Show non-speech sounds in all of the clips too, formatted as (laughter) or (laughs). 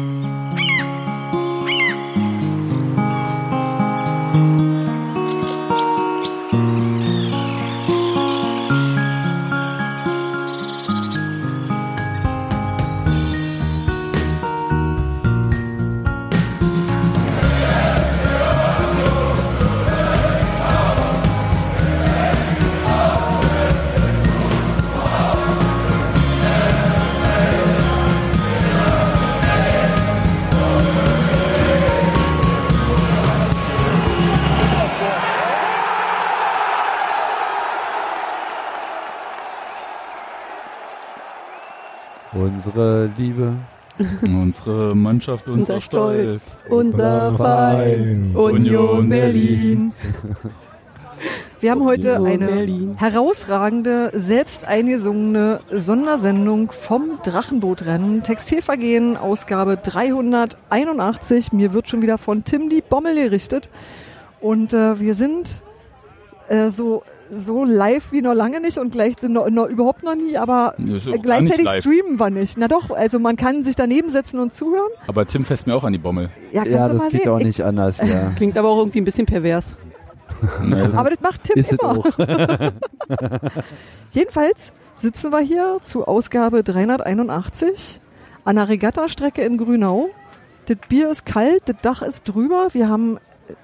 Mm-hmm. Unsere Liebe. Unsere Mannschaft, unser, Unser Stolz. Stolz, unser Verein, Union Berlin. Wir haben heute eine Berlin. herausragende, selbst eingesungene Sondersendung vom Drachenbootrennen. Textilvergehen, Ausgabe 381. Mir wird schon wieder von Tim die Bommel gerichtet. Und äh, wir sind äh, so, so live wie noch lange nicht und gleich noch, noch, überhaupt noch nie, aber gleichzeitig streamen wir nicht. Na doch, also man kann sich daneben setzen und zuhören. Aber Tim fässt mir auch an die Bommel. Ja, Ja, das geht sehen. auch nicht anders, (laughs) ja. Klingt aber auch irgendwie ein bisschen pervers. (laughs) Ich, aber das macht Tim Ist immer. auch. (laughs) Jedenfalls sitzen wir hier zu Ausgabe 381 an der Regattastrecke in Grünau. Das Bier ist kalt, das Dach ist drüber. Wir haben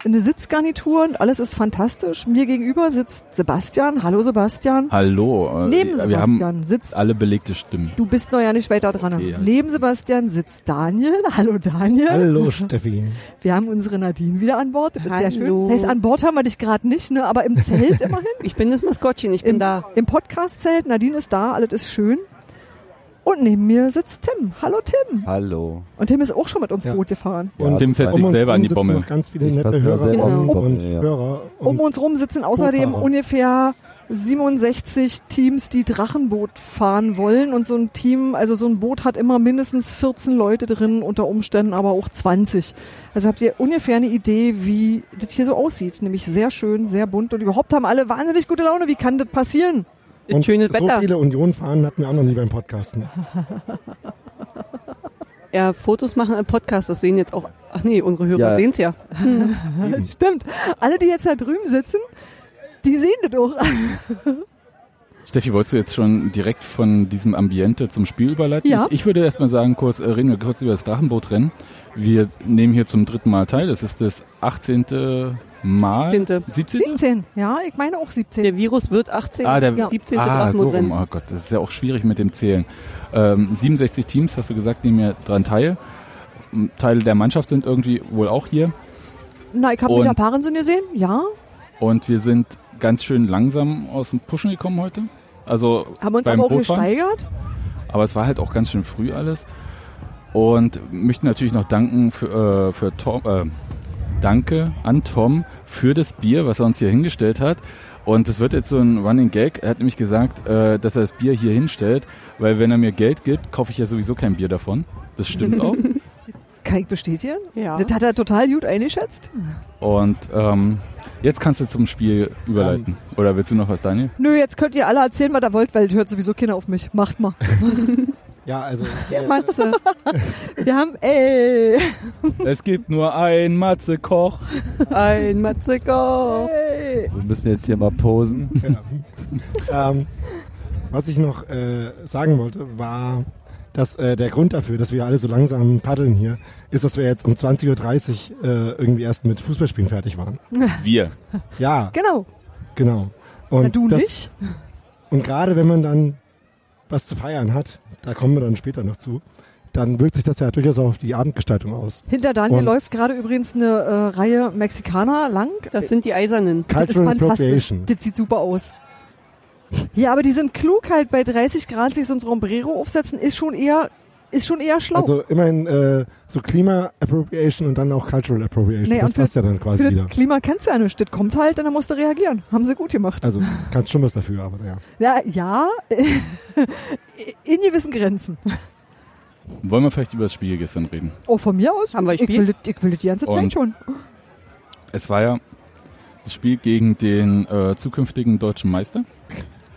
eine Sitzgarnitur und alles ist fantastisch. Mir gegenüber sitzt Sebastian. Hallo Sebastian. Hallo. äh, Neben wir Sebastian haben sitzt, alle belegte Stimmen. du bist noch ja nicht weiter dran. Ja. Neben Sebastian sitzt Daniel. (laughs) Hallo Daniel. Hallo Steffi. Wir haben unsere Nadine wieder an Bord. Das ist sehr schön. Hallo. Das heißt, an Bord haben wir dich gerade nicht, ne? aber im Zelt immerhin. (laughs) Ich bin das Maskottchen, ich bin Im, da. Im Podcast-Zelt. Nadine ist da, alles ist schön. Und neben mir sitzt Tim. Hallo Tim. Hallo. Und Tim ist auch schon mit uns Ja. Boot gefahren. Ja, Tim fässt um sich selber an die Bommel. noch ganz viele Ich nette Hörer an die und ja. Hörer. Und Um uns rum sitzen außerdem Bootfahrer. ungefähr 67 Teams, die Drachenboot fahren wollen. Und so ein Team, also so ein Boot hat immer mindestens 14 Leute drin, unter Umständen aber auch 20. Also habt ihr ungefähr eine Idee, wie das hier so aussieht. Nämlich sehr schön, sehr bunt und überhaupt haben alle wahnsinnig gute Laune. Wie kann das passieren? Und schönes so Wetter. viele Union-Fahren hatten wir auch noch nie beim Podcasten. (laughs) Ja, Fotos machen im Podcast, das sehen jetzt auch. Ach nee, unsere Hörer Ja. sehen's ja. (laughs) Stimmt. Alle, die jetzt da drüben sitzen, die sehen das auch. (laughs) Steffi, wolltest du jetzt schon direkt von diesem Ambiente zum Spiel überleiten? Ja. Ich, ich würde erstmal sagen, kurz, äh, reden wir kurz über das Drachenbootrennen. Wir nehmen hier zum dritten Mal teil. Das ist das 18. Mal. 17.. 17. 17. Ja, ich meine auch 17. Der Virus wird 18, Ah, der, Ja. 17. ah, so rum. Oh Gott, das ist ja auch schwierig mit dem Zählen. Ähm, 67 Teams, hast du gesagt, nehmen ja dran teil. Teile der Mannschaft sind irgendwie wohl auch hier. Na, ich habe Und- Peter Parensen gesehen. Ja. Und wir sind ganz schön langsam aus dem Pushen gekommen heute. Also Haben uns beim aber auch Bootfahren. gesteigert. Aber es war halt auch ganz schön früh alles. Und möchten natürlich noch danken für, äh, für Tom, äh, danke an Tom für das Bier, was er uns hier hingestellt hat. Und es wird jetzt so ein Running Gag. Er hat nämlich gesagt, äh, dass er das Bier hier hinstellt, weil wenn er mir Geld gibt, kaufe ich ja sowieso kein Bier davon. Das stimmt auch. (laughs) Kann ich bestätigen? Ja. Das hat er total gut eingeschätzt. Und ähm, jetzt kannst du zum Spiel überleiten. Oder willst du noch was, Daniel? Nö, jetzt könnt ihr alle erzählen, was ihr wollt, weil hört sowieso keiner auf mich. Macht mal. (laughs) Ja, also (laughs) Der Matze. Wir haben, ey, es gibt nur ein Matze Koch. Ein Matze Koch. ey. Wir müssen jetzt hier mal posen. ähm, was ich noch äh, sagen wollte, war, dass äh, der Grund dafür, dass wir alle so langsam paddeln hier, ist, dass wir jetzt um 20.30 Uhr äh, irgendwie erst mit Fußballspielen fertig waren. Wir. Ja, Genau. genau. Und Na, du das, nicht? Und gerade wenn man dann was zu feiern hat, da kommen wir dann später noch zu, dann wirkt sich das ja durchaus auf die Abendgestaltung aus. Hinter Daniel Und- läuft gerade übrigens eine äh, Reihe Mexikaner lang. Das sind die Eisernen. das ist Cultural fantastisch. Das sieht super aus. Ja, aber die sind klug halt bei 30 Grad sich so ein Sombrero aufsetzen, ist schon eher, ist schon eher schlau. Also immerhin äh, so Klima-Appropriation und dann auch Cultural Appropriation. Nee, das passt ja dann quasi Für wieder. das Klima kannst du ja nicht. Das kommt halt und dann musst du reagieren. Haben sie gut gemacht. Also kannst schon was dafür, aber ja. Ja, ja, (laughs) in gewissen Grenzen. Wollen wir vielleicht über das Spiel gestern reden? Oh, von mir aus? Haben wir ich Spiel? will, ich will das die ganze Zeit Und- schon. Es war ja das Spiel gegen den äh, zukünftigen deutschen Meister.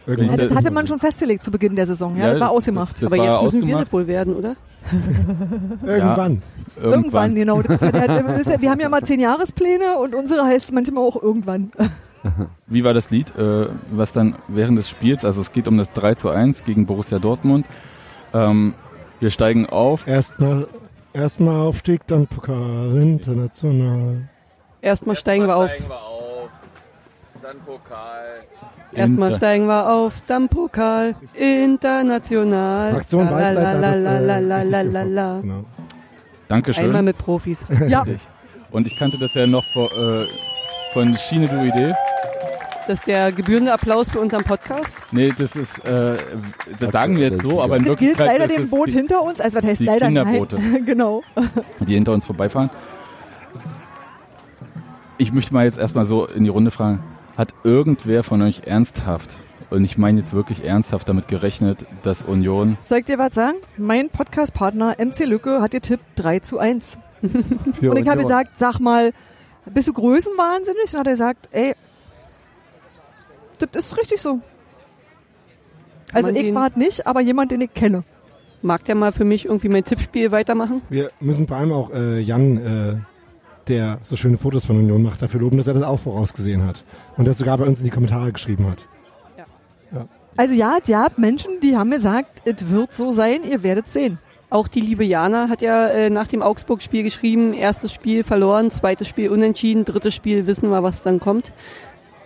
Irgendwann Ja, das hatte man schon festgelegt zu Beginn der Saison. Ja, das war ausgemacht. Das Aber war jetzt müssen wir das wohl werden, oder? (laughs) Irgendwann. Irgendwann, genau. Das ja der, das ist ja, wir haben ja mal zehn Jahrespläne und unsere heißt manchmal auch irgendwann. (laughs) Wie war das Lied, äh, was dann während des Spiels, also es geht um das 3 zu 1 gegen Borussia Dortmund. Ähm, wir steigen auf. Erstmal erstmal Aufstieg, dann Pokal international. Erstmal steigen wir auf. Dann Pokal. Erstmal steigen wir auf, dann Pokal, international. Fraktion Waldleiter, das, äh, Lalalalalalala. Genau. Dankeschön. Einmal mit Profis. (laughs) Ja, Richtig. Und ich kannte das ja noch vor, äh, von Schiene du Idee. Das ist der gebührende Applaus für unseren Podcast. Nee, das ist, äh, das sagen wir jetzt so, aber in das gilt Wirklichkeit leider ist dem Boot die, hinter uns. Also was heißt die leider? Kinderboote. Nein. (laughs) genau. die hinter uns vorbeifahren. Ich möchte mal jetzt erstmal so in die Runde fragen, hat irgendwer von euch ernsthaft, und ich meine jetzt wirklich ernsthaft damit gerechnet, dass Union Soll ich dir was sagen? Mein Podcast-Partner MC Lücke hat getippt 3 zu 1. Für Und ich habe gesagt, sag mal, bist du größenwahnsinnig? Und dann hat er gesagt, ey, das ist richtig so. Also ich war es nicht, aber jemand, den ich kenne. Mag der mal für mich irgendwie mein Tippspiel weitermachen? Wir müssen vor allem auch äh, Jan, äh, der so schöne Fotos von Union macht, dafür loben, dass er das auch vorausgesehen hat. Und das sogar bei uns in die Kommentare geschrieben hat. Also ja, es gab Menschen, die haben gesagt, es wird so sein, ihr werdet sehen. Auch die liebe Jana hat ja äh, nach dem Augsburg-Spiel geschrieben, erstes Spiel verloren, zweites Spiel unentschieden, drittes Spiel wissen wir, was dann kommt.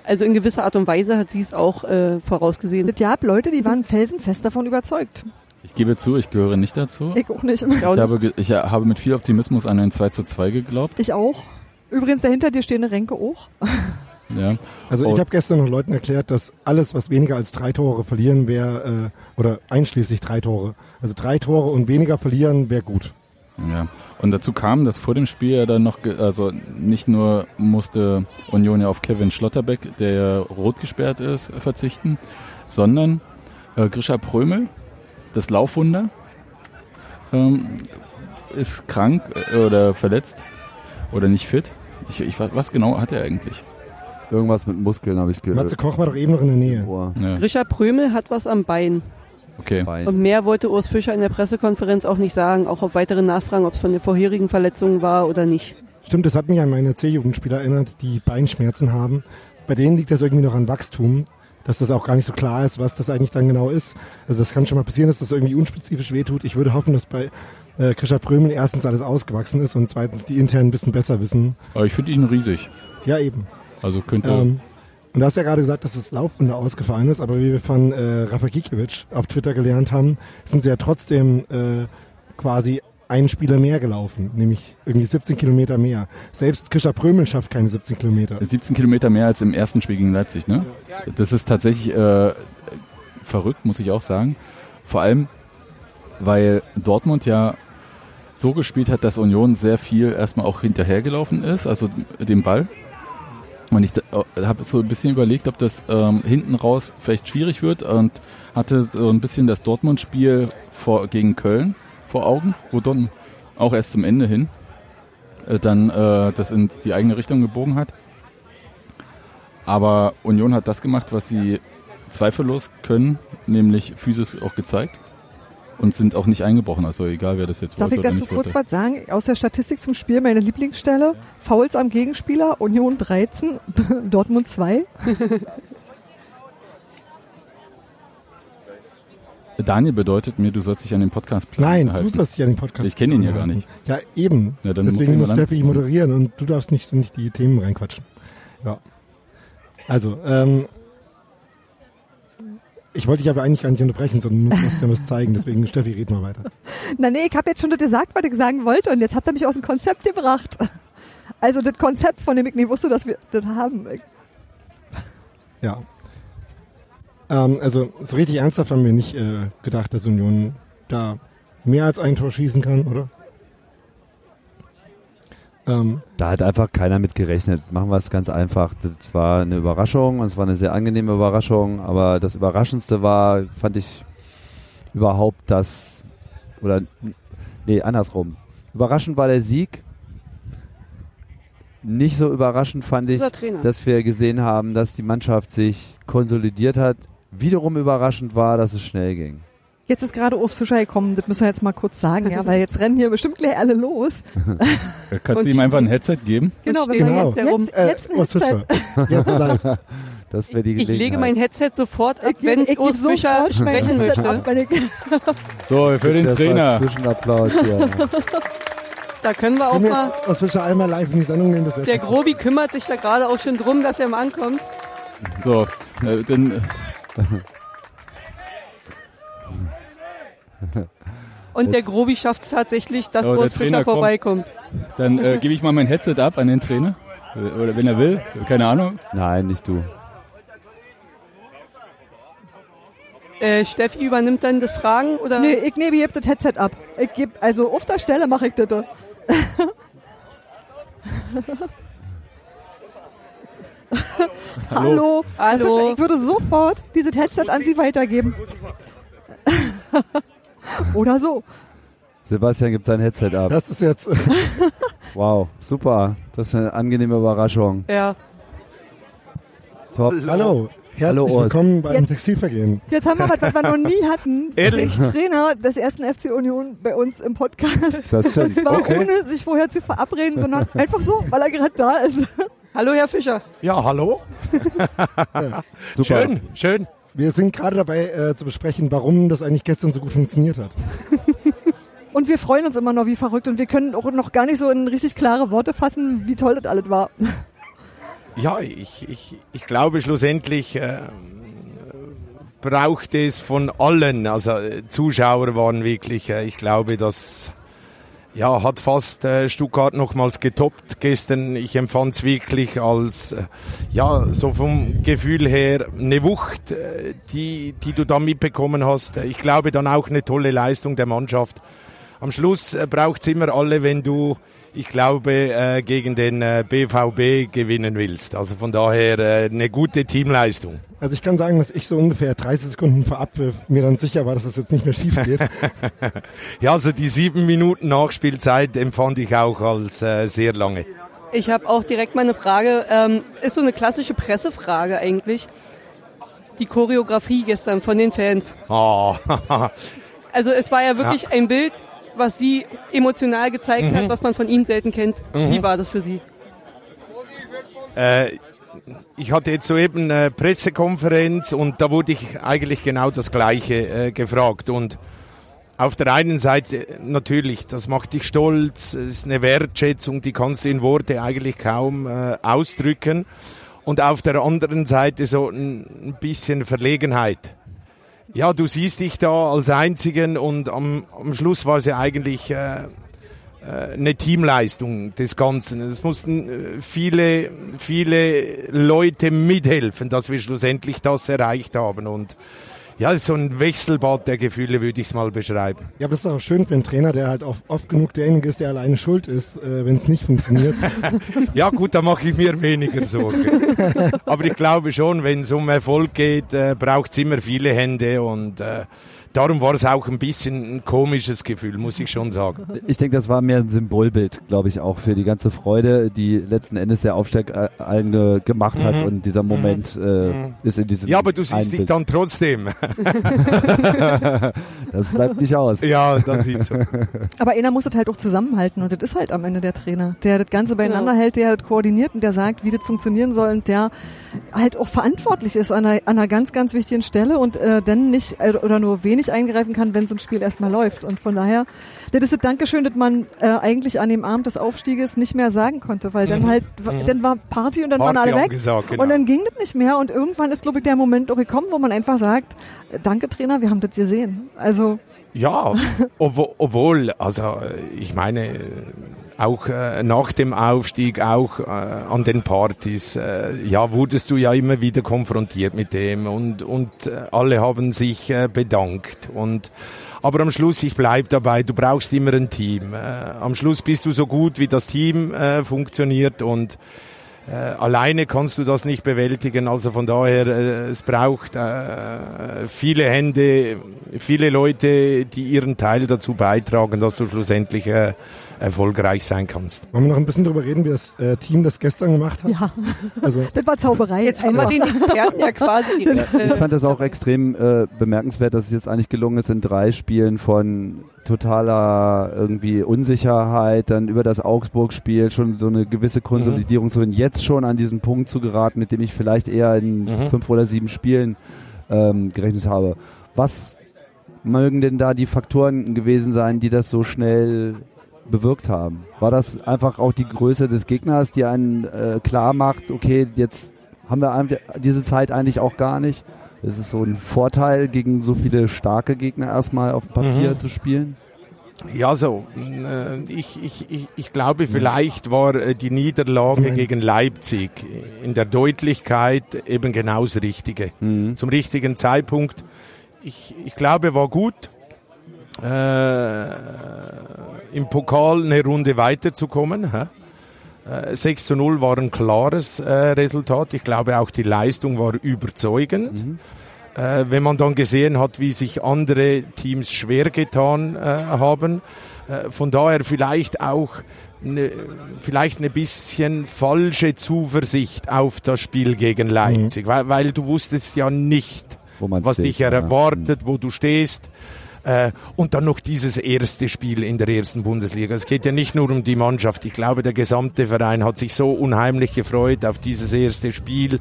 Also in gewisser Art und Weise hat sie es auch äh, vorausgesehen. Es gab Leute, die waren felsenfest davon überzeugt. Ich gebe zu, ich gehöre nicht dazu. Ich auch nicht. Ich habe, ich habe mit viel Optimismus an ein 2 zu 2 geglaubt. Ich auch. Übrigens, dahinter dir stehende Renke auch. Ja. Also ich habe gestern noch Leuten erklärt, dass alles, was weniger als drei Tore verlieren, wäre, äh, oder einschließlich drei Tore. Also drei Tore und weniger verlieren wäre gut. Ja. Und dazu kam, dass vor dem Spiel ja dann noch, also nicht nur musste Union ja auf Kevin Schlotterbeck, der ja rot gesperrt ist, verzichten, sondern äh, Grisha Prömel, das Laufwunder, ähm, ist krank äh, oder verletzt oder nicht fit. Ich, ich, was genau hat er eigentlich? Irgendwas mit Muskeln habe ich Matze gehört. Koch war doch eben noch in der Nähe. Ohr, Ja, Grisha Prömel hat was am Bein. okay. Bein. Und mehr wollte Urs Fischer in der Pressekonferenz auch nicht sagen, auch auf weitere Nachfragen, ob es von der vorherigen Verletzung war oder nicht. Stimmt, das hat mich an meine C-Jugendspieler erinnert, die Beinschmerzen haben. Bei denen liegt das irgendwie noch an Wachstum, dass das auch gar nicht so klar ist, was das eigentlich dann genau ist. Also das kann schon mal passieren, dass das irgendwie unspezifisch wehtut. Ich würde hoffen, dass bei äh, Krischer Prömel erstens alles ausgewachsen ist und zweitens die intern ein bisschen besser wissen. Aber ich finde ihn riesig. Ja, eben. Also könnte. Ähm, und du hast ja gerade gesagt, dass das Laufwunder ausgefallen ist, aber wie wir von äh, Rafa Gikiewicz auf Twitter gelernt haben, sind sie ja trotzdem äh, quasi einen Spieler mehr gelaufen, nämlich irgendwie 17 Kilometer mehr. Selbst Krischer Prömel schafft keine 17 Kilometer. 17 Kilometer mehr als im ersten Spiel gegen Leipzig, ne? Das ist tatsächlich äh, verrückt, muss ich auch sagen. Vor allem, weil Dortmund ja so gespielt hat, dass Union sehr viel erstmal auch hinterhergelaufen ist, also den Ball. Und ich habe so ein bisschen überlegt, ob das ähm, hinten raus vielleicht schwierig wird und hatte so ein bisschen das Dortmund-Spiel gegen Köln vor Augen, wo Dortmund auch erst zum Ende hin äh, dann äh, das in die eigene Richtung gebogen hat. Aber Union hat das gemacht, was sie zweifellos können, nämlich Physis auch gezeigt und sind auch nicht eingebrochen. Also egal, wer das jetzt Darf wollte ich oder dazu kurz wollte. was sagen? Aus der Statistik zum Spiel meine Lieblingsstelle. Fouls am Gegenspieler, Union 13, (laughs) Dortmund 2. Daniel bedeutet mir, du sollst dich an den Podcast Nein, halten. du sollst dich an den Podcast Ich kenn ihn ja halten. gar nicht. Ja, eben. Ja, Deswegen ich muss Steffi dann- moderieren und du darfst nicht, nicht die Themen reinquatschen. Ja. Also, ähm, ich wollte dich aber eigentlich gar nicht unterbrechen, sondern du musst ja was zeigen. Deswegen, Steffi, red mal weiter. (laughs) Na nee, ich habe jetzt schon das gesagt, was ich sagen wollte und jetzt habt ihr mich aus dem Konzept gebracht. Also das Konzept, von dem ich nicht wusste, dass wir das haben. Ja. Ähm, also, so richtig ernsthaft haben wir nicht äh, gedacht, dass Union da mehr als ein Tor schießen kann, oder? Ähm, Da hat einfach keiner mit gerechnet. Machen wir es ganz einfach. Das war eine Überraschung und es war eine sehr angenehme Überraschung. Aber das Überraschendste war, fand ich überhaupt das, oder, nee, andersrum. Überraschend war der Sieg. Nicht so überraschend fand ich, dass wir gesehen haben, dass die Mannschaft sich konsolidiert hat. Wiederum überraschend war, dass es schnell ging. Jetzt ist gerade Urs Fischer gekommen, das müssen wir jetzt mal kurz sagen, ja, weil jetzt rennen hier bestimmt gleich alle los. Kannst du ihm einfach ein Headset geben? Genau, wenn Genau. wir jetzt, jetzt, Äh, jetzt Urs. Fischer. Jetzt live. (laughs) Das wäre die Ich Gelegenheit. lege mein Headset sofort ab, Ich wenn ich Urs Fischer sprechen möchte. ich- (laughs) So, für den Trainer. Zwischenapplaus hier. Da können wir auch Können wir mal. jetzt Urs Fischer einmal live in die Sendung nehmen? Das Der Grobi kümmert sich da gerade auch schon drum, dass er mal ankommt. So, äh, dann, (laughs) Und der Grobi schafft es tatsächlich, dass Oh, kommt. vorbeikommt. dann äh, gebe ich mal mein Headset ab an den Trainer. Oder wenn er will, keine Ahnung. Nein, nicht du. Äh, Steffi übernimmt dann das Fragen oder? Nee, ich nehme jetzt das Headset ab. Ich geb, also auf der Stelle mache ich das. (laughs) Hallo. Herr Hallo. Fischer, Ich würde sofort dieses Headset an Sie weitergeben. (laughs) Oder so. Sebastian gibt sein Headset ab. Das ist jetzt, (laughs) Wow, super. Das ist eine angenehme Überraschung. Ja. Top. hallo. Herzlich Hallo, willkommen beim Jetzt- Textilvergehen. Jetzt haben wir was, was wir noch nie hatten. (laughs) Ehrlich? Den Trainer des ersten FC Union bei uns im Podcast. Das Und stimmt. zwar Okay. ohne sich vorher zu verabreden, sondern einfach so, weil er gerade da ist. Hallo, Herr Fischer. Ja, hallo. (laughs) Super. Schön, schön. Wir sind gerade dabei äh, zu besprechen, warum das eigentlich gestern so gut funktioniert hat. (laughs) Und wir freuen uns immer noch wie verrückt und wir können auch noch gar nicht so in richtig klare Worte fassen, wie toll das alles war. (laughs) Ja, ich, ich, ich glaube schlussendlich äh, braucht es von allen, also äh, Zuschauer waren wirklich, äh, ich glaube, das ja, hat fast äh, Stuttgart nochmals getoppt gestern. Ich empfand es wirklich als, äh, ja, so vom Gefühl her eine Wucht, äh, die, die du da mitbekommen hast. Ich glaube dann auch eine tolle Leistung der Mannschaft. Am Schluss äh, braucht's immer alle, wenn du, ich glaube, äh, gegen den äh, BVB gewinnen willst. Also von daher äh, eine gute Teamleistung. Also ich kann sagen, dass ich so ungefähr 30 Sekunden vor Abwurf mir dann sicher war, dass es jetzt nicht mehr schief geht. (laughs) Ja, also die sieben Minuten Nachspielzeit empfand ich auch als äh, sehr lange. Ich habe auch direkt mal eine Frage. Ähm, ist so eine klassische Pressefrage eigentlich. Die Choreografie gestern von den Fans. Ah, (laughs) Also es war ja wirklich ein Bild, was Sie emotional gezeigt Mhm. hat, was man von Ihnen selten kennt. Wie war das für Sie? äh, ich hatte jetzt soeben eine Pressekonferenz und da wurde ich eigentlich genau das Gleiche äh, gefragt. Und auf der einen Seite natürlich, das macht dich stolz, es ist eine Wertschätzung, die kannst du in Worte eigentlich kaum äh, ausdrücken. Und auf der anderen Seite so ein bisschen Verlegenheit. Ja, du siehst dich da als Einzigen und am, am Schluss war es ja eigentlich äh, äh, eine Teamleistung des Ganzen. Es mussten äh, viele, viele Leute mithelfen, dass wir schlussendlich das erreicht haben. Und ja, es ist so ein Wechselbad der Gefühle, würde ich es mal beschreiben. Ja, aber das ist auch schön für einen Trainer, der halt oft, oft genug derjenige ist, der alleine schuld ist, äh, wenn es nicht funktioniert. (laughs) Ja gut, da mache ich mir weniger Sorgen. (laughs) Aber ich glaube schon, wenn es um Erfolg geht, äh, braucht es immer viele Hände und äh, darum war es auch ein bisschen ein komisches Gefühl, muss ich schon sagen. Ich denke, das war mehr ein Symbolbild, glaube ich, auch für die ganze Freude, die letzten Endes der Aufstieg äh, allen ge gemacht hat und dieser Moment äh, ist in diesem Ja, aber du siehst dich dann trotzdem. (laughs) Das bleibt nicht aus. ja, das ist so. Aber einer muss das halt auch zusammenhalten und das ist halt am Ende der Trainer, der das Ganze beieinander hält, der das koordiniert und der sagt, wie das funktionieren soll und der halt auch verantwortlich ist an einer, an einer ganz, ganz wichtigen Stelle und äh, dann nicht äh, oder nur wenig eingreifen kann, wenn so ein Spiel erstmal läuft. Und von daher, das ist das Dankeschön, das man äh, eigentlich an dem Abend des Aufstieges nicht mehr sagen konnte, weil dann halt, dann war Party und dann waren Party alle weg angesagt, genau. und dann ging das nicht mehr und irgendwann ist, glaube ich, der Moment auch gekommen, wo man einfach sagt, danke Trainer, wir haben das gesehen. Also Ja, (laughs) obwohl, also äh, ich meine, auch äh, nach dem Aufstieg, auch äh, an den Partys, äh, ja, wurdest du ja immer wieder konfrontiert mit dem und, und äh, alle haben sich äh, bedankt. Und, aber am Schluss, ich bleib dabei, du brauchst immer ein Team. Äh, am Schluss bist du so gut, wie das Team äh, funktioniert und äh, alleine kannst du das nicht bewältigen. Also von daher, äh, es braucht äh, viele Hände, viele Leute, die ihren Teil dazu beitragen, dass du schlussendlich äh, erfolgreich sein kannst. Wollen wir noch ein bisschen darüber reden, wie das äh, Team das gestern gemacht hat? Ja, also, (laughs) das war Zauberei. Jetzt haben wir den Experten ja quasi. Ich fand das auch extrem äh, bemerkenswert, dass es jetzt eigentlich gelungen ist, in drei Spielen von totaler irgendwie Unsicherheit, dann über das Augsburg-Spiel schon so eine gewisse Konsolidierung, mhm. so jetzt schon an diesen Punkt zu geraten, mit dem ich vielleicht eher in mhm. fünf oder sieben Spielen ähm, gerechnet habe. Was mögen denn da die Faktoren gewesen sein, die das so schnell bewirkt haben? War das einfach auch die Größe des Gegners, die einen äh, klar macht, okay, jetzt haben wir diese Zeit eigentlich auch gar nicht? Ist es so ein Vorteil, gegen so viele starke Gegner erstmal auf dem Papier mhm. zu spielen? Ja, so. Äh, ich, ich, ich, ich glaube, vielleicht war äh, die Niederlage gegen Leipzig in der Deutlichkeit eben genau das Richtige. Mhm. Zum richtigen Zeitpunkt. Ich, ich glaube, war gut. Äh, im Pokal eine Runde weiterzukommen. Äh, 6 zu 0 war ein klares äh, Resultat. Ich glaube auch die Leistung war überzeugend. Mhm. Äh, wenn man dann gesehen hat, wie sich andere Teams schwer getan äh, haben. Äh, von daher vielleicht auch eine, vielleicht eine bisschen falsche Zuversicht auf das Spiel gegen Leipzig, mhm. weil, weil du wusstest ja nicht, was steht, dich erwartet, ja. wo du stehst. Äh, und dann noch dieses erste Spiel in der ersten Bundesliga. Es geht ja nicht nur um die Mannschaft. Ich glaube, der gesamte Verein hat sich so unheimlich gefreut auf dieses erste Spiel.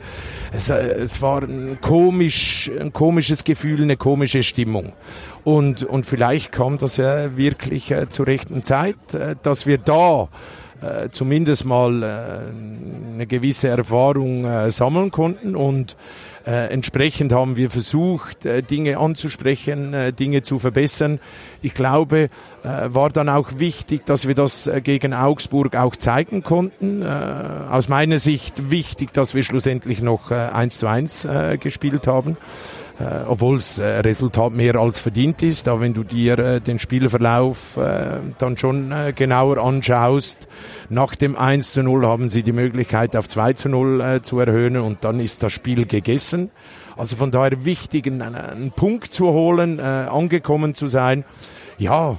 Es, äh, es war ein, komisch, ein komisches Gefühl, eine komische Stimmung. Und, und vielleicht kam das ja wirklich äh, zur rechten Zeit, äh, dass wir da äh, zumindest mal äh, eine gewisse Erfahrung sammeln konnten und äh, entsprechend haben wir versucht, äh, Dinge anzusprechen, äh, Dinge zu verbessern. Ich glaube, äh, war dann auch wichtig, dass wir das äh, gegen Augsburg auch zeigen konnten. Äh, aus meiner Sicht wichtig, dass wir schlussendlich noch äh, 1 zu 1 äh, gespielt haben äh, obwohl das äh, Resultat mehr als verdient ist. Aber wenn du dir äh, den Spielverlauf äh, dann schon äh, genauer anschaust, nach dem 1 zu 0 haben sie die Möglichkeit auf 2 zu 0 äh, zu erhöhen und dann ist das Spiel gegessen. Also von daher wichtig, einen, einen Punkt zu holen, äh, angekommen zu sein. Ja,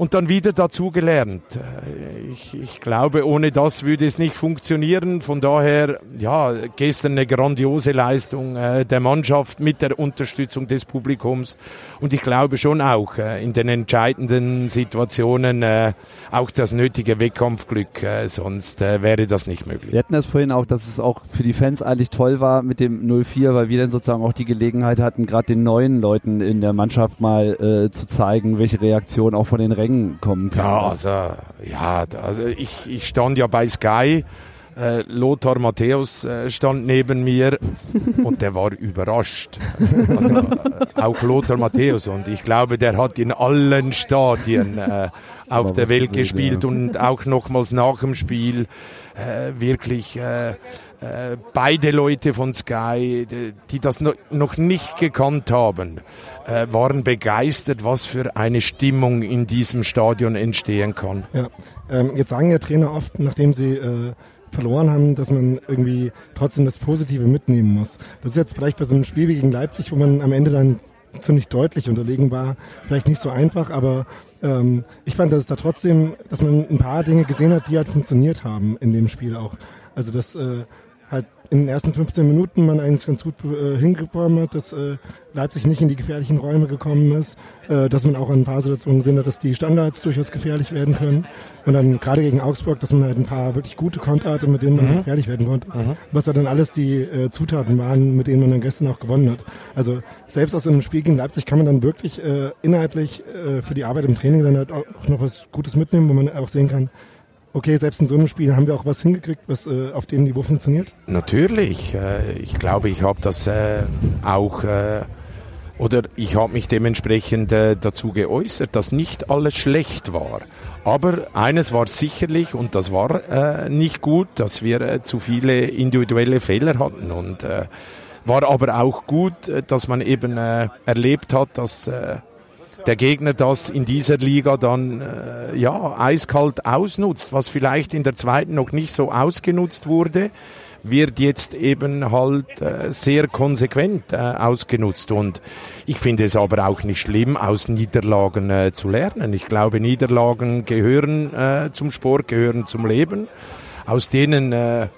und dann wieder dazugelernt. Äh, ich, ich glaube, ohne das würde es nicht funktionieren. Von daher, ja, gestern eine grandiose Leistung äh, der Mannschaft mit der Unterstützung des Publikums. Und ich glaube schon auch äh, in den entscheidenden Situationen auch das nötige Wettkampfglück. Sonst wäre das nicht möglich. Wir hatten das vorhin auch, dass es auch für die Fans eigentlich toll war mit dem 04, weil wir dann sozusagen auch die Gelegenheit hatten, gerade den neuen Leuten in der Mannschaft mal äh, zu zeigen, welche Reaktion auch von den Rängen Rängen kommen kann. Ja, also, ja, also ich, ich stand ja bei Sky. Äh, Lothar Matthäus äh, stand neben mir (laughs) und der war überrascht. Also, äh, auch Lothar Matthäus und ich glaube, der hat in allen Stadien auf der Welt gespielt ja. und auch nochmals nach dem Spiel wirklich äh, äh, beide Leute von Sky, die, die das no, noch nicht gekannt haben, äh, waren begeistert, was für eine Stimmung in diesem Stadion entstehen kann. Ja, ähm, jetzt sagen ja Trainer oft, nachdem sie äh, verloren haben, dass man irgendwie trotzdem das Positive mitnehmen muss. Das ist jetzt vielleicht bei so einem Spiel wie gegen Leipzig, wo man am Ende dann ziemlich deutlich unterlegen war, vielleicht nicht so einfach, aber ähm, ich fand, dass es da trotzdem, dass man ein paar Dinge gesehen hat, die halt funktioniert haben in dem Spiel auch. Also das äh, in den ersten 15 Minuten man eigentlich ganz gut äh, hingekommen hat, dass äh, Leipzig nicht in die gefährlichen Räume gekommen ist, äh, dass man auch an ein paar Situationen gesehen hat, dass die Standards durchaus gefährlich werden können. Und dann gerade gegen Augsburg, dass man halt ein paar wirklich gute Konter hatte, mit denen man mhm. gefährlich werden konnte. Mhm. Was da dann alles die äh, Zutaten waren, mit denen man dann gestern auch gewonnen hat. Also selbst aus einem Spiel gegen Leipzig kann man dann wirklich äh, inhaltlich äh, für die Arbeit im Training dann halt auch noch was Gutes mitnehmen, wo man auch sehen kann, okay, selbst in so einem Spiel haben wir auch was hingekriegt, was äh, auf dem Niveau funktioniert? Natürlich. Äh, ich glaube, ich habe das äh, auch äh, oder ich habe mich dementsprechend äh, dazu geäußert, dass nicht alles schlecht war. Aber eines war sicherlich, und das war äh, nicht gut, dass wir zu viele individuelle Fehler hatten. Und war aber auch gut, dass man eben erlebt hat, dass der Gegner das in dieser Liga dann äh, ja eiskalt ausnutzt, was vielleicht in der zweiten noch nicht so ausgenutzt wurde wird jetzt eben halt äh, sehr konsequent äh, ausgenutzt. Und ich finde es aber auch nicht schlimm, aus Niederlagen äh, zu lernen. Ich glaube, Niederlagen gehören äh, zum Sport, gehören zum Leben. Aus denen äh,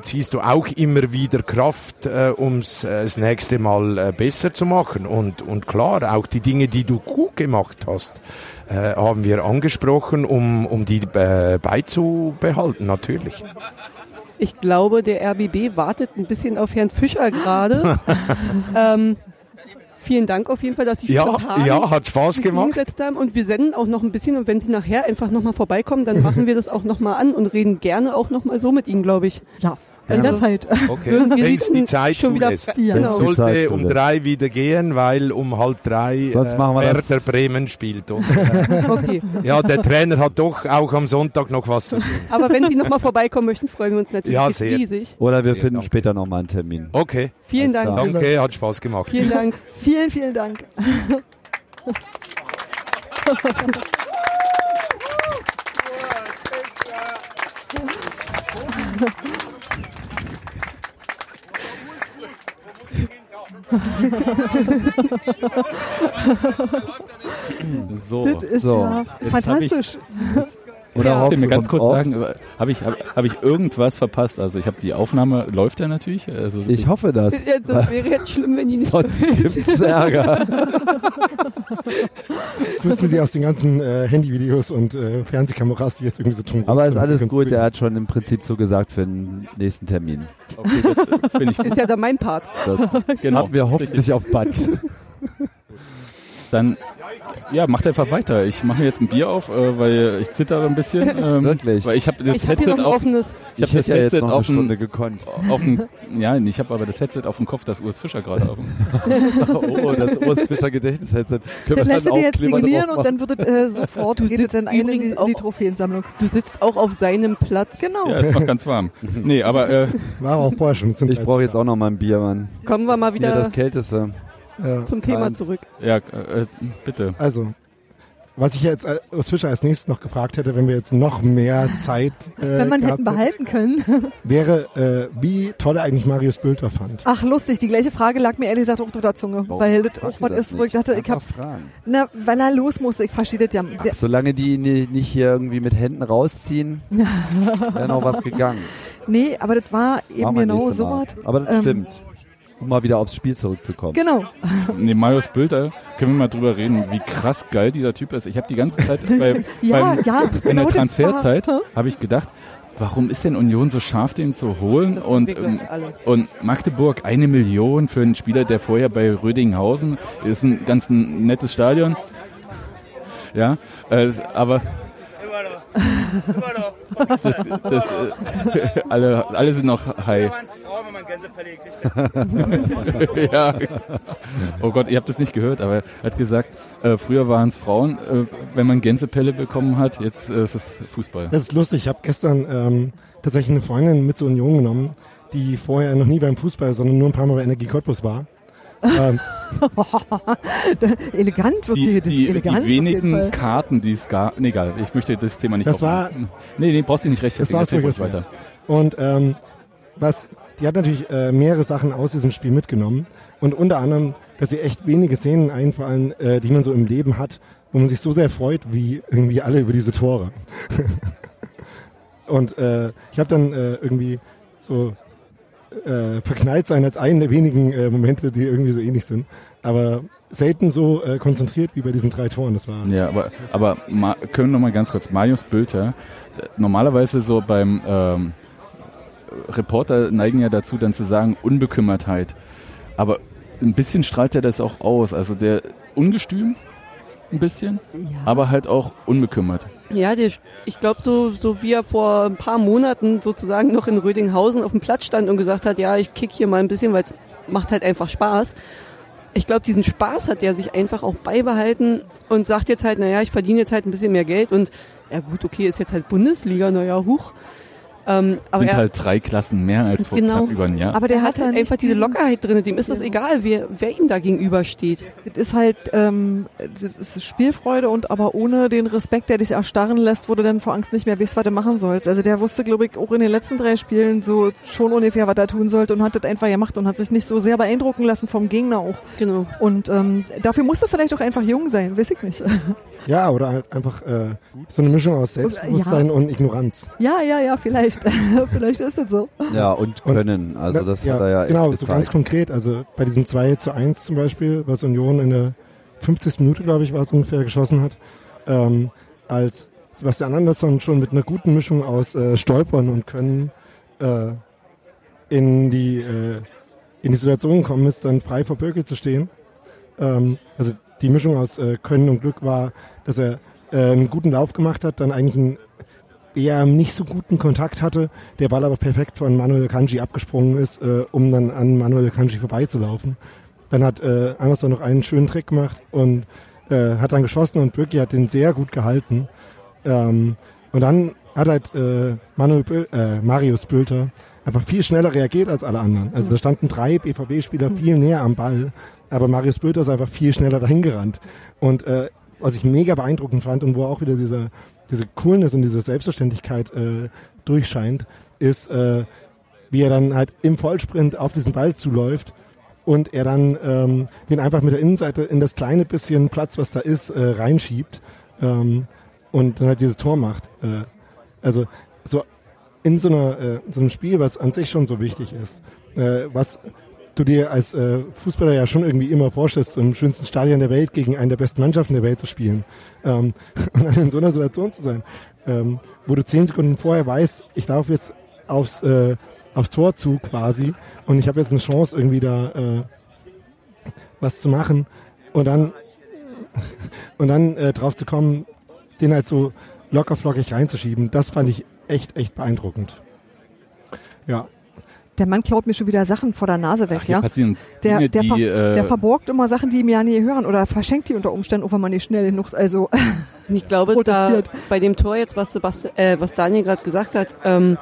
ziehst du auch immer wieder Kraft, äh, um es äh, das nächste Mal äh, besser zu machen. Und, und klar, auch die Dinge, die du gut gemacht hast, äh, haben wir angesprochen, um, um die äh, beizubehalten, natürlich. Ich glaube, der RBB wartet ein bisschen auf Herrn Fischer gerade. (laughs) ähm, vielen Dank auf jeden Fall, dass Sie Ja, spontan ja, hat Spaß sich gemacht. hingesetzt haben. Und wir senden auch noch ein bisschen. Und wenn Sie nachher einfach nochmal vorbeikommen, dann machen wir das auch nochmal an und reden gerne auch nochmal so mit Ihnen, glaube ich. Ja, jederzeit. Okay, Würden wir wenn es die Zeit schon wieder zulässt. frei- genau. Die Zeit Sollte um drei wieder gehen, weil um halb drei wir Werder das- Bremen spielt. Und, (laughs) äh, Okay. ja, der Trainer hat doch auch am Sonntag noch was zu tun. Aber wenn Sie nochmal vorbeikommen möchten, freuen wir uns natürlich Ja, sehr. riesig. Oder wir Ja, finden danke. später nochmal einen Termin. Okay, Vielen Alles Dank. danke, hat Spaß gemacht. Vielen Dank. Vielen, vielen Dank. (laughs) (laughs) So. Das ist So, ja fantastisch. Oder Ja. Ihr mir ganz kurz oft. sagen, habe ich, hab, hab ich irgendwas verpasst? Also ich habe die Aufnahme, läuft ja natürlich. Also Ich hoffe das. Ja, Das wäre jetzt schlimm, wenn die nicht. Sonst gibt's Ärger. (laughs) Das müssen wir dir aus den ganzen äh, Handyvideos und äh, Fernsehkameras, die jetzt irgendwie so tun. Aber ist alles gut. Er hat schon im Prinzip so gesagt für den nächsten Termin. Okay, das finde ich gut. (laughs) Ist ja dann mein Part. Das Genau. haben wir hoffentlich auf Band. Dann, ja, macht einfach weiter. Ich mache mir jetzt ein Bier auf, äh, weil ich zittere ein bisschen. (laughs) Ähm, Wirklich? Weil ich habe das Ich habe hier noch Headset auf, offenes. ich hab das ja jetzt Headset noch eine auf, Stunde dem, gekonnt. auf dem, ja, ich habe aber das Headset auf dem Kopf, das Urs Fischer gerade auf. (laughs) Oh, das Urs Fischer Gedächtnisheadset. Können Dann wir lässt du dir jetzt signieren und dann wird es äh, sofort, geht es sitzt dann ein in die, die auch- Trophäensammlung. Du sitzt auch auf seinem Platz. Genau. Ja, ist noch ganz warm. Nee, aber äh, War auch sind Ich 30 brauche jetzt auch noch mal ein Bier, Mann. Kommen wir mal Mir wieder das Kälteste. Ja. zum Thema Keins. zurück. ja, äh, bitte. Also, was ich jetzt äh, aus Fischer als nächstes noch gefragt hätte, wenn wir jetzt noch mehr Zeit äh, (laughs) Wenn man hätten behalten können. (laughs) wäre, äh, wie toll er eigentlich Marius Bülter fand. Ach, lustig. Die gleiche Frage lag mir ehrlich gesagt auch auf der Zunge. Warum weil das auch was ist, wo ich dachte, ich hab, Einfach fragen. na, weil er los musste. Ich verstehe das ja. Ach, solange die ni- nicht hier irgendwie mit Händen rausziehen, (laughs) wäre noch was gegangen. nee, aber das war eben genau so was. Aber das Ähm, stimmt. Um mal wieder aufs Spiel zurückzukommen. Genau. Nee, Marius Bülter, können wir mal drüber reden, wie krass geil dieser Typ ist. Ich habe die ganze Zeit (laughs) bei, Ja, beim, ja. in genau der das Transferzeit habe ich gedacht, warum ist denn Union so scharf, den zu holen? Und, ähm, und Magdeburg eine Million für einen Spieler, der vorher bei Rödinghausen ist ein ganz ein nettes Stadion. Ja, äh, aber das, das, äh, (laughs) alle, alle sind noch high. (laughs) ja. Oh Gott, ihr habt das nicht gehört, aber er hat gesagt, äh, früher waren es Frauen, äh, wenn man Gänsepelle bekommen hat, jetzt äh, ist es Fußball. Das ist lustig. Ich habe gestern ähm, tatsächlich eine Freundin mit zur Union genommen, die vorher noch nie beim Fußball, sondern nur ein paar Mal bei Energie Cottbus war. Ähm, (laughs) Elegant Die, wirklich. das ist die, elegant die auf jeden wenigen Fall. Karten, die es gab, nee, egal, ich möchte das Thema nicht Das war-. Nee, nee, brauchst du nicht das rechtfertigen. war es wert. Und ähm, was, die hat natürlich äh, mehrere Sachen aus diesem Spiel mitgenommen. Und unter anderem, dass ihr echt wenige Szenen einfallen, äh, die man so im Leben hat, wo man sich so sehr freut, wie irgendwie alle über diese Tore. (laughs) Und äh, ich habe dann äh, irgendwie so äh, verknallt sein als einen der wenigen äh, Momente, die irgendwie so ähnlich sind. Aber selten so äh, konzentriert wie bei diesen drei Toren. Das war Ja, aber, aber ma, können wir noch mal ganz kurz, Marius Bülter, normalerweise so beim ähm, Reporter neigen ja dazu, dann zu sagen, Unbekümmertheit. Aber ein bisschen strahlt er das auch aus. Also der ungestüm, ein bisschen, aber halt auch unbekümmert. Ja, der, ich glaube, so, so wie er vor ein paar Monaten sozusagen noch in Rödinghausen auf dem Platz stand und gesagt hat, ja, ich kick hier mal ein bisschen, weil es macht halt einfach Spaß. Ich glaube, diesen Spaß hat er sich einfach auch beibehalten und sagt jetzt halt, naja, ich verdiene jetzt halt ein bisschen mehr Geld und ja gut, okay, ist jetzt halt Bundesliga, naja, huch. Ähm, aber Sind er, halt drei Klassen mehr als vor Genau. knapp über ein Jahr. Aber der er hat hat halt einfach diese Lockerheit drin. Dem ist es egal, wer, wer ihm da gegenübersteht. Das ist halt, ähm, das ist Spielfreude und aber ohne den Respekt, der dich erstarren lässt, wo du dann vor Angst nicht mehr weißt, was du machen sollst. Also der wusste, glaube ich, auch in den letzten drei Spielen so schon ungefähr, was er tun sollte und hat das einfach gemacht und hat sich nicht so sehr beeindrucken lassen vom Gegner auch. Genau. Und ähm, dafür musste vielleicht auch einfach jung sein, weiß ich nicht. (laughs) Ja, oder halt einfach äh, so eine Mischung aus Selbstbewusstsein und Ignoranz. ja, ja, ja, vielleicht. (laughs) vielleicht ist das so. Ja, und können. Also das ja, hat er ja echt Genau, so ganz konkret. Also bei diesem 2 zu 1 zum Beispiel, was Union in der 50. Minute, glaube ich, war es ungefähr, geschossen hat, ähm, als Sebastian Andersson schon mit einer guten Mischung aus äh, Stolpern und Können äh, in die äh, in die Situation gekommen ist, dann frei vor Böcke zu stehen. Ähm, also die Mischung aus äh, Können und Glück war, dass er äh, einen guten Lauf gemacht hat, dann eigentlich einen eher nicht so guten Kontakt hatte, der Ball aber perfekt von Manuel Kanji abgesprungen ist, äh, um dann an Manuel Kanji vorbeizulaufen. Dann hat äh, Anderson noch einen schönen Trick gemacht und äh, hat dann geschossen und Böcki hat den sehr gut gehalten. Ähm, und dann hat halt äh, Manuel äh, Marius Bülter einfach viel schneller reagiert als alle anderen. Also da standen drei BVB-Spieler viel näher am Ball, aber Marius Bülter ist einfach viel schneller dahin gerannt. Und äh, was ich mega beeindruckend fand und wo auch wieder diese, diese Coolness und diese Selbstverständlichkeit äh, durchscheint, ist, äh, wie er dann halt im Vollsprint auf diesen Ball zuläuft und er dann ähm, den einfach mit der Innenseite in das kleine bisschen Platz, was da ist, äh, reinschiebt ähm, und dann halt dieses Tor macht. Äh, also so in so, einer, äh, so einem Spiel, was an sich schon so wichtig ist, äh, was du dir als äh, Fußballer ja schon irgendwie immer vorstellst, im schönsten Stadion der Welt gegen einen der besten Mannschaften der Welt zu spielen. Ähm, (laughs) und dann in so einer Situation zu sein, ähm, wo du zehn Sekunden vorher weißt, ich laufe jetzt aufs, äh, aufs Tor zu quasi und ich habe jetzt eine Chance irgendwie da äh, was zu machen und dann (laughs) und dann äh, drauf zu kommen, den halt so locker flockig reinzuschieben, das fand ich echt, echt beeindruckend. Ja, Der Mann klaut mir schon wieder Sachen vor der Nase weg, Ach, ja? passieren Der, Dinge, der, die, ver äh, der verborgt immer Sachen, die ihm ja nie hören oder verschenkt die unter Umständen, auch wenn man nicht schnell genug, also Und (laughs) ich glaube, da bei dem Tor jetzt, was Sebastian, äh, was Daniel gerade gesagt hat, ähm,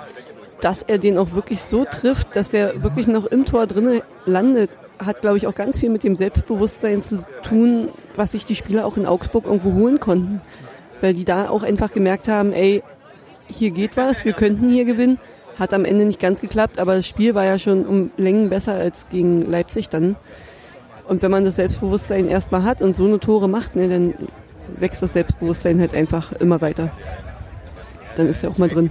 dass er den auch wirklich so trifft, dass der wirklich noch im Tor drinne landet, hat, glaube ich, auch ganz viel mit dem Selbstbewusstsein zu tun, was sich die Spieler auch in Augsburg irgendwo holen konnten. Weil die da auch einfach gemerkt haben, ey, hier geht was, wir könnten hier gewinnen. Hat am Ende nicht ganz geklappt, aber das Spiel war ja schon um Längen besser als gegen Leipzig dann. Und wenn man das Selbstbewusstsein erstmal hat und so eine Tore macht, ne, dann wächst das Selbstbewusstsein halt einfach immer weiter. Dann ist er auch mal drin.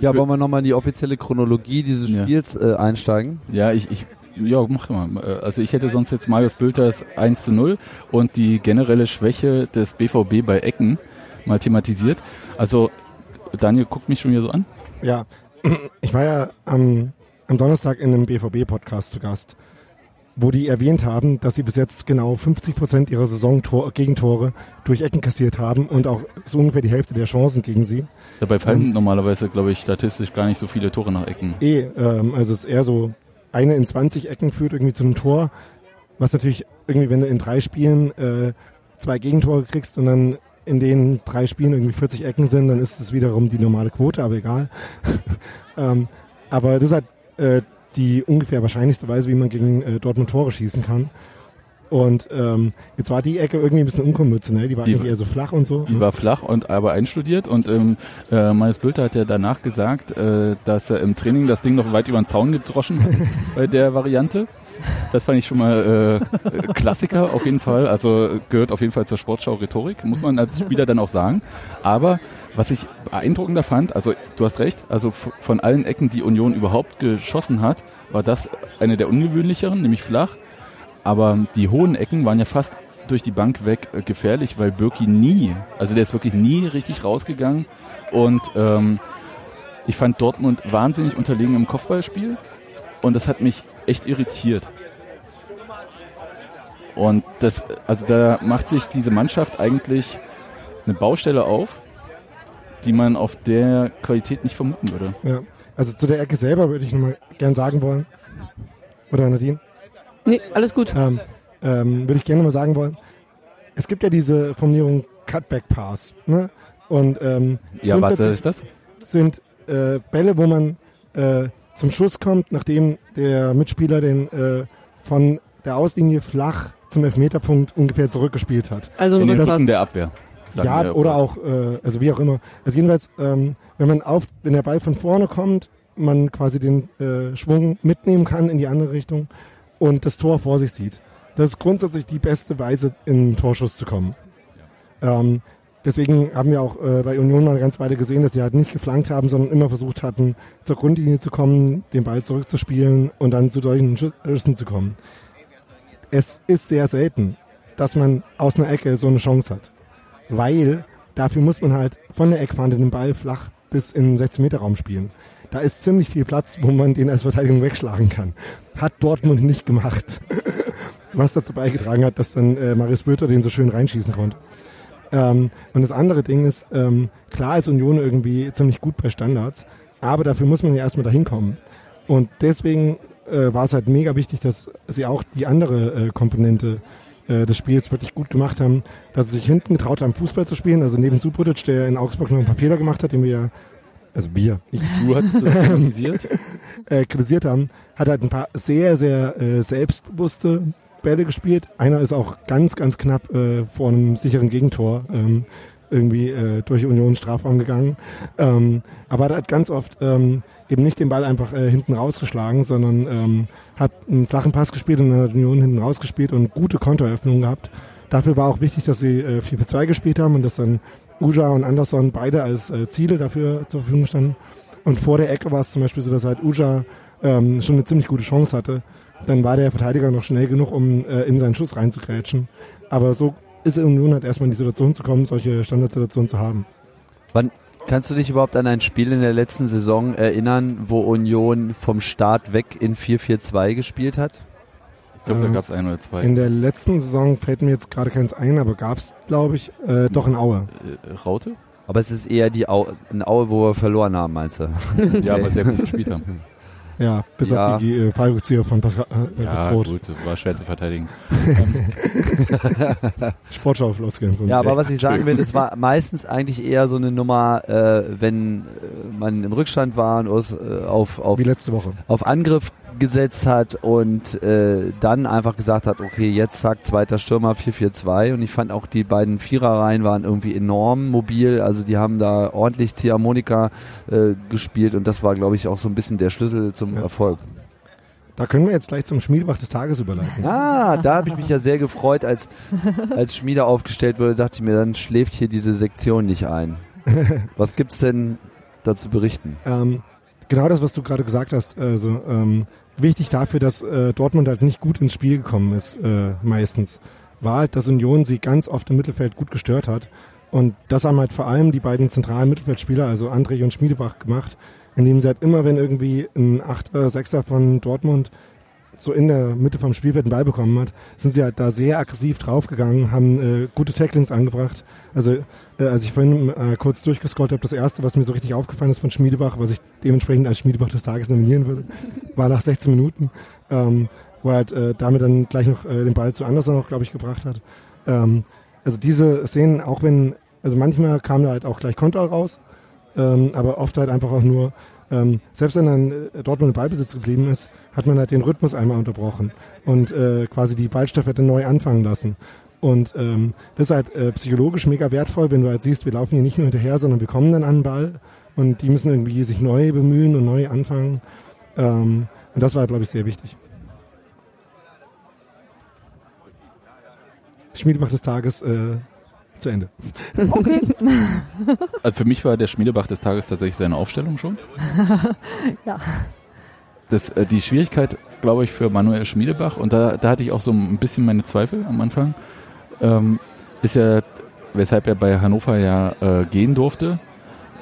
Ja, wollen wir nochmal in die offizielle Chronologie dieses Ja. Spiels äh, einsteigen? Ja, ich, ich ja, mach mal. Äh, Also ich hätte sonst jetzt Marius Bülters 1 zu 0 und die generelle Schwäche des BVB bei Ecken mal thematisiert. Also Daniel guckt mich schon wieder so an. Ja. Ich war ja am, am Donnerstag in einem BVB-Podcast zu Gast, wo die erwähnt haben, dass sie bis jetzt genau 50 Prozent ihrer Saison-Gegentore durch Ecken kassiert haben und auch so ungefähr die Hälfte der Chancen gegen sie. Dabei fallen normalerweise, glaube ich, statistisch gar nicht so viele Tore nach Ecken. Eh, ähm, also es ist eher so, eine in 20 Ecken führt irgendwie zu einem Tor, was natürlich irgendwie, wenn du in drei Spielen äh, zwei Gegentore kriegst und dann in den drei Spielen irgendwie 40 Ecken sind, dann ist es wiederum die normale Quote, aber egal. (laughs) ähm, aber das ist halt äh, die ungefähr wahrscheinlichste Weise, wie man gegen äh, Dortmund Tore schießen kann. Und ähm, jetzt war die Ecke irgendwie ein bisschen unkonventionell, die war Die- eher so flach und so. Die war flach und aber einstudiert und ähm, äh, Marius Bülter hat ja danach gesagt, äh, dass er im Training das Ding noch weit über den Zaun gedroschen hat (laughs) bei der Variante. Das fand ich schon mal äh, Klassiker auf jeden Fall. Also gehört auf jeden Fall zur Sportschau-Rhetorik, muss man als Spieler dann auch sagen. Aber was ich beeindruckender fand, also du hast recht, also von allen Ecken, die Union überhaupt geschossen hat, war das eine der ungewöhnlicheren, nämlich flach. Aber die hohen Ecken waren ja fast durch die Bank weg äh, gefährlich, weil Birki nie, also der ist wirklich nie richtig rausgegangen. Und ähm, ich fand Dortmund wahnsinnig unterlegen im Kopfballspiel. Und das hat mich echt irritiert. Und das, also da macht sich diese Mannschaft eigentlich eine Baustelle auf, die man auf der Qualität nicht vermuten würde. Ja. Also zu der Ecke selber würde ich nochmal gern sagen wollen. Oder Nadine? Nee, alles gut. ähm, ähm, würde ich gerne mal sagen wollen. Es gibt ja diese Formulierung Cutback Pass. Ne? Und ähm, Ja, was ist das? sind äh, Bälle, wo man äh, zum Schuss kommt, nachdem der Mitspieler den äh, von der Auslinie flach zum Elfmeterpunkt ungefähr zurückgespielt hat. Also In den. Rücken der Abwehr. Ja, oder auch, äh, also wie auch immer. Also jedenfalls, ähm, wenn man auf, wenn der Ball von vorne kommt, man quasi den äh, Schwung mitnehmen kann in die andere Richtung und das Tor vor sich sieht. Das ist grundsätzlich die beste Weise, in den Torschuss zu kommen. Ähm, deswegen haben wir auch äh, bei Union mal eine ganze Weile gesehen, dass sie halt nicht geflankt haben, sondern immer versucht hatten, zur Grundlinie zu kommen, den Ball zurückzuspielen und dann zu solchen Schüssen zu kommen. Es ist sehr selten, dass man aus einer Ecke so eine Chance hat weil dafür muss man halt von der Eckfahne den Ball flach bis in den 16-Meter-Raum spielen. Da ist ziemlich viel Platz, wo man den als Verteidigung wegschlagen kann. Hat Dortmund nicht gemacht. (laughs) Was dazu beigetragen hat, dass dann äh, Marius Böter den so schön reinschießen konnte. Ähm, und das andere Ding ist, ähm, klar ist Union irgendwie ziemlich gut bei Standards, aber dafür muss man ja erstmal dahin kommen. Und deswegen äh, war es halt mega wichtig, dass sie auch die andere äh, Komponente äh, des Spiels wirklich gut gemacht haben, dass sie sich hinten getraut haben, Fußball zu spielen. Also neben Subotic, der in Augsburg noch ein paar Fehler gemacht hat, den wir ja, also wir, ich (laughs) Du hast das organisiert. (laughs) äh, kritisiert haben, hat halt ein paar sehr, sehr äh, selbstbewusste Bälle gespielt. Einer ist auch ganz, ganz knapp äh, vor einem sicheren Gegentor ähm, irgendwie äh, durch Union Strafraum gegangen. Ähm, aber er hat ganz oft ähm, eben nicht den Ball einfach äh, hinten rausgeschlagen, sondern ähm, hat einen flachen Pass gespielt und dann hat Union hinten rausgespielt und gute Konteröffnungen gehabt. Dafür war auch wichtig, dass sie äh, 4 für 2 gespielt haben und dass dann Uja und Anderson beide als äh, Ziele dafür zur Verfügung standen. Und vor der Ecke war es zum Beispiel so, dass halt Uja ähm, schon eine ziemlich gute Chance hatte. Dann war der Verteidiger noch schnell genug, um äh, in seinen Schuss reinzugrätschen. Aber so ist Union halt erstmal in die Situation zu kommen, solche Standardsituationen zu haben. Wann kannst du dich überhaupt an ein Spiel in der letzten Saison erinnern, wo Union vom Start weg in 4-4-2 gespielt hat? Ich glaube, da Ähm, gab es ein oder zwei. In der letzten Saison fällt mir jetzt gerade keins ein, aber gab es, glaube ich, äh, doch in Aue. Äh, Raute? Aber es ist eher die Au ein Aue, wo wir verloren haben, meinst du? Ja, aber sehr gut (laughs) gespielt haben. Ja, bis Ja. auf die äh, Fallrückzieher von Pascal äh, Ja, Pastroth. gut, war schwer zu verteidigen. (laughs) Sportschau-Floskeln Ja, aber was ich sagen will, es war meistens eigentlich eher so eine Nummer, äh, wenn äh, man im Rückstand war und aus, äh, auf, auf, Wie letzte Woche. auf Angriff gesetzt hat und äh, dann einfach gesagt hat, okay, jetzt zack, zweiter Stürmer 4-4-2 und ich fand auch die beiden Viererreihen waren irgendwie enorm mobil, also die haben da ordentlich Ziehharmonika äh, gespielt und das war, glaube ich, auch so ein bisschen der Schlüssel zum Ja. Erfolg. Da können wir jetzt gleich zum Schmiedebach des Tages überleiten. Ah, da habe ich mich ja sehr gefreut, als, (laughs) als Schmiede aufgestellt wurde, dachte ich mir, dann schläft hier diese Sektion nicht ein. (laughs) Was gibt's denn da zu berichten? Ähm, genau das, was du gerade gesagt hast. Also ähm, wichtig dafür, dass äh, Dortmund halt nicht gut ins Spiel gekommen ist, äh, meistens, war halt, dass Union sie ganz oft im Mittelfeld gut gestört hat. Und das haben halt vor allem die beiden zentralen Mittelfeldspieler, also André und Schmiedebach, gemacht, indem sie halt immer, wenn irgendwie ein Achter, Sechser von Dortmund so in der Mitte vom Spielfeld einen Ball bekommen hat, sind sie halt da sehr aggressiv draufgegangen, haben äh, gute Tacklings angebracht. Also äh, als ich vorhin äh, kurz durchgescrollt habe, das erste, was mir so richtig aufgefallen ist von Schmiedebach, was ich dementsprechend als Schmiedebach des Tages nominieren würde, (laughs) war nach 16 Minuten, ähm, wo er halt äh, damit dann gleich noch äh, den Ball zu Anderson noch, glaube ich, gebracht hat. Ähm, also diese Szenen, auch wenn, also manchmal kam da halt auch gleich Konter raus, ähm, aber oft halt einfach auch nur, ähm, selbst wenn dann äh, Dortmund im Ballbesitz geblieben ist, hat man halt den Rhythmus einmal unterbrochen und äh, quasi die Ballstaffette neu anfangen lassen. Und ähm, das ist halt äh, psychologisch mega wertvoll, wenn du halt siehst, wir laufen hier nicht nur hinterher, sondern wir kommen dann an den Ball und die müssen irgendwie sich neu bemühen und neu anfangen. Ähm, und das war, glaube ich, sehr wichtig. Schmiedebach des Tages äh, zu Ende. Okay. (laughs) Also für mich war der Schmiedebach des Tages tatsächlich seine Aufstellung schon. (laughs) Ja. Das, äh, die Schwierigkeit, glaube ich, für Manuel Schmiedebach, und da, da hatte ich auch so ein bisschen meine Zweifel am Anfang, ähm, ist ja, weshalb er bei Hannover ja äh, gehen durfte,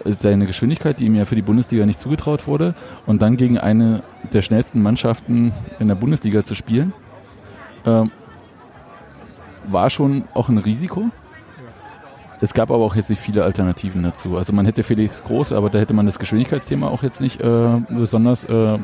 seine Geschwindigkeit, die ihm ja für die Bundesliga nicht zugetraut wurde, und dann gegen eine der schnellsten Mannschaften in der Bundesliga zu spielen, ähm, war schon auch ein Risiko. Es gab aber auch jetzt nicht viele Alternativen dazu. Also man hätte Felix Groß, aber da hätte man das Geschwindigkeitsthema auch jetzt nicht äh, besonders äh,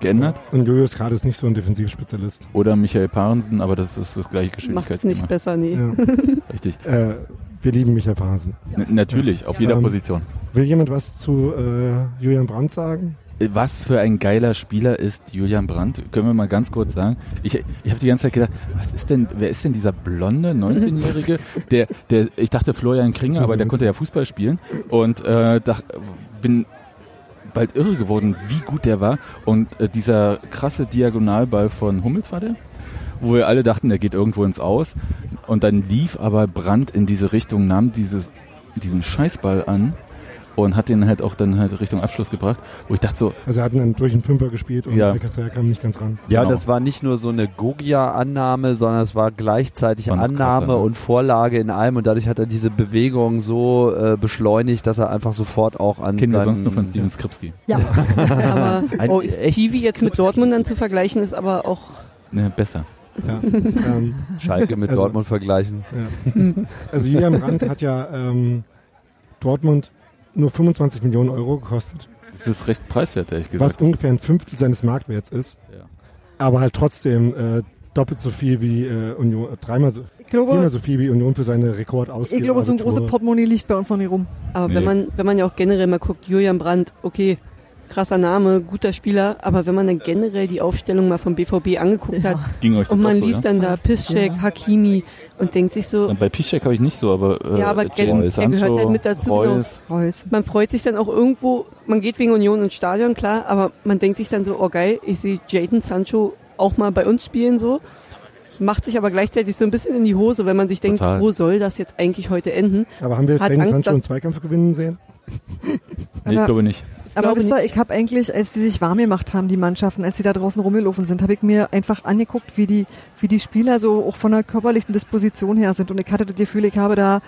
geändert. Und Julius gerade ist nicht so ein Defensivspezialist. Oder Michael Parensen, aber das ist das gleiche Macht's Geschwindigkeitsthema. nicht besser, nee. Ja. (laughs) Richtig. äh, wir lieben Michael Fahrsen. N natürlich, auf jeder Ähm, Position. Will jemand was zu äh, Julian Brandt sagen? Was für ein geiler Spieler ist Julian Brandt? Können wir mal ganz kurz sagen? Ich, ich habe die ganze Zeit gedacht, was ist denn, wer ist denn dieser blonde 19-Jährige? (laughs) Der, der, ich dachte Florian Kringer, aber der konnte ja Fußball spielen und äh, dach, bin bald irre geworden, wie gut der war. Und äh, dieser krasse Diagonalball von Hummels war der? Wo wir alle dachten, der geht irgendwo ins Aus. Und dann lief aber Brandt in diese Richtung, nahm dieses, diesen Scheißball an und hat den halt auch dann halt Richtung Abschluss gebracht, wo ich dachte so, Also er hat dann durch den Fünfer gespielt und Ja. ja. kam nicht ganz ran. Ja, Genau. das war nicht nur so eine Gogia-Annahme, sondern es war gleichzeitig War Annahme krasser, ne? und Vorlage in einem und dadurch hat er diese Bewegung so äh, beschleunigt, dass er einfach sofort auch an kennen wir seinen- sonst nur von Steven Skripski. Ja. (laughs) Aber oh, Stevie jetzt mit Dortmund dann zu vergleichen, ist aber auch Ne, besser. Ja. (laughs) ähm, Schalke mit Also- Dortmund vergleichen. ja. Also Julian Brandt hat ja ähm, Dortmund nur 25 Millionen Euro gekostet, Das ist recht preiswert, ehrlich was gesagt. ungefähr ein Fünftel seines Marktwerts ist, Ja. aber halt trotzdem äh, doppelt so viel wie äh, Union, äh, dreimal so, glaube, viermal so viel wie Union für seine Rekord ich glaube, so ein großes Portemonnaie liegt bei uns noch nicht rum. Aber Nee. wenn man, wenn man ja auch generell mal guckt, Julian Brandt, okay, krasser Name, guter Spieler, aber wenn man dann generell die Aufstellung mal vom BVB angeguckt hat Ging euch das und man so, liest ja? dann da Piszczek, Hakimi und denkt sich so, bei Piszczek habe ich nicht so, aber äh, Ja, aber Geld- der gehört halt mit dazu, Reus, Reus. man freut sich dann auch irgendwo, man geht wegen Union ins Stadion, klar, aber man denkt sich dann so, oh geil, ich sehe Jadon Sancho auch mal bei uns spielen so. Macht sich aber gleichzeitig so ein bisschen in die Hose, wenn man sich denkt, Total. wo soll das jetzt eigentlich heute enden? Aber haben wir Hat Angst, Sancho einen Zweikampf gewinnen sehen? nee, ich glaube nicht. Aber wisst ihr, ich habe eigentlich, als die sich warm gemacht haben, die Mannschaften, als die da draußen rumgelaufen sind, habe ich mir einfach angeguckt, wie die, wie die Spieler so auch von der körperlichen Disposition her sind. Und ich hatte das Gefühl, ich habe da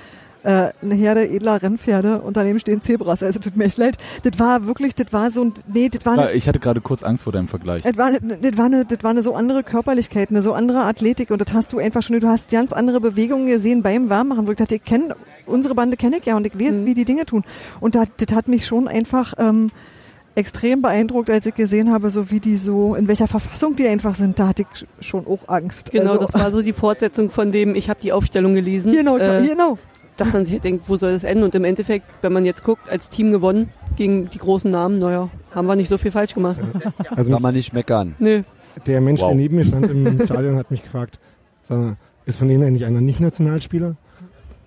äh, eine Herde edler Rennpferde und daneben stehen Zebras. Also tut mir echt leid. Das war wirklich, das war so ein, nee, das war eine, ich hatte gerade kurz Angst vor deinem Vergleich. das war, eine, das, war eine, das war eine so andere Körperlichkeit, eine so andere Athletik und das hast du einfach schon, du hast ganz andere Bewegungen gesehen beim Warmmachen, wo ich dachte, ich kenne, unsere Bande kenne ich ja und ich weiß, Mhm. wie die Dinge tun. Und das, das hat mich schon einfach ähm, extrem beeindruckt, als ich gesehen habe, so wie die so, in welcher Verfassung die einfach sind, da hatte ich schon auch Angst. Genau, also, das war so die Fortsetzung von dem, ich habe die Aufstellung gelesen. Genau, äh, genau. Dass man sich denkt, wo soll das enden? Und im Endeffekt, wenn man jetzt guckt, als Team gewonnen gegen die großen Namen, naja, haben wir nicht so viel falsch gemacht. Also Kann man nicht meckern. Nö. der Mensch, Wow. der neben mir stand im Stadion, hat mich gefragt, sag mal, ist von denen eigentlich einer nicht Nationalspieler? Und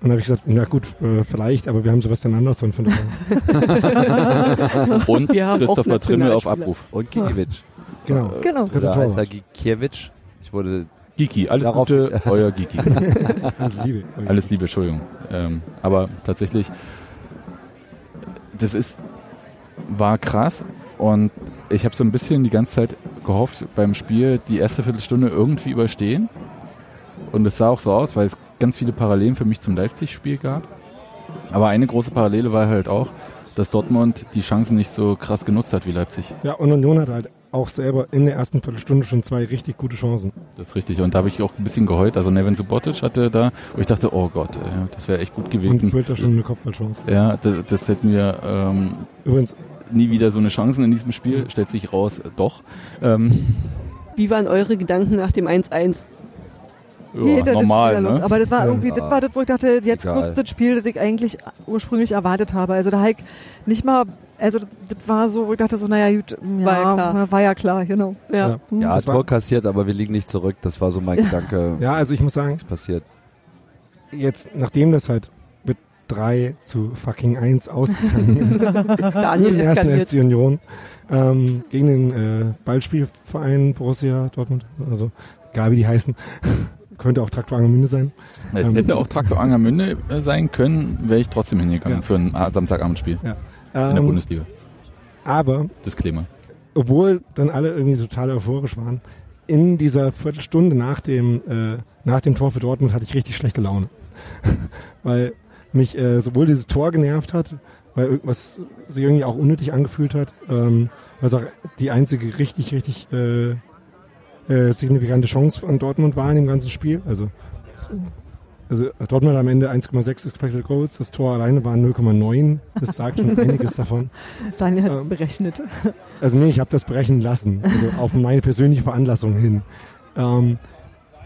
dann habe ich gesagt, na gut, äh, vielleicht, aber wir haben Sebastian Andersson von daher. (laughs) Und Wir haben auch Christopher Trimmel auf. Abruf. Und Gikiewicz. Genau. Genau. Oder heißt er. Gikiewicz? Ich wurde Giki, alles Darauf- Gute, euer Giki. (laughs) Alles Liebe. Alles Liebe, Entschuldigung. Ähm, aber tatsächlich, das ist, war krass und ich habe so ein bisschen die ganze Zeit gehofft, beim Spiel die erste Viertelstunde irgendwie überstehen. Und es sah auch so aus, weil es ganz viele Parallelen für mich zum Leipzig-Spiel gab. Aber eine große Parallele war halt auch, dass Dortmund die Chancen nicht so krass genutzt hat wie Leipzig. Ja, und Union hat halt auch selber in der ersten Viertelstunde schon zwei richtig gute Chancen. Das ist richtig. Und da habe ich auch ein bisschen geheult. Also Nevin Subotic hatte da, wo ich dachte, oh Gott, äh, das wäre echt gut Und gewesen. Bülter schon eine Kopfballchance. Ja, das, das hätten wir ähm, Übrigens, nie wieder so eine Chancen in diesem Spiel. Stellt sich raus, äh, doch. Ähm, Wie waren eure Gedanken nach dem 1-1? ja, das normal, ne? Aber das war Ja. irgendwie, das war das, wo ich dachte, jetzt Egal. kommt das Spiel, das ich eigentlich ursprünglich erwartet habe. Also da habe ich nicht mal, also das war so, wo ich dachte so, naja, gut, ja, War ja klar. war ja klar, genau. Ja. Ja. Hm. Ja, es war- Tor kassiert, aber wir liegen nicht zurück. Das war so mein Gedanke. (laughs) ja, also ich muss sagen, Was passiert? jetzt, nachdem das halt mit 3 zu fucking 1 ausgegangen (laughs) ist, Daniel im ersten. FC Union, ähm, gegen den äh, Ballspielverein Borussia Dortmund, also egal wie die heißen, (laughs) könnte auch Traktor Angermünde sein. Es ähm, hätte auch Traktor Angermünde sein können, wäre ich trotzdem hingegangen Ja. für ein ah, Samstagabendspiel in der Ähm, Bundesliga. aber Disclaimer. obwohl dann alle irgendwie total euphorisch waren, in dieser Viertelstunde nach dem, äh, nach dem Tor für Dortmund hatte ich richtig schlechte Laune. (laughs) weil mich äh, sowohl dieses Tor genervt hat, weil irgendwas sich irgendwie auch unnötig angefühlt hat, ähm, was auch die einzige richtig, richtig äh, äh, signifikante Chance von Dortmund war in dem ganzen Spiel. Also, also Dortmund am Ende 1,6 Expected Goals, das Tor alleine waren 0,9. Das sagt schon (laughs) einiges davon. Daniel hat Ähm, berechnet. Also nee, ich habe das berechnen lassen, also auf meine persönliche Veranlassung hin. Ähm,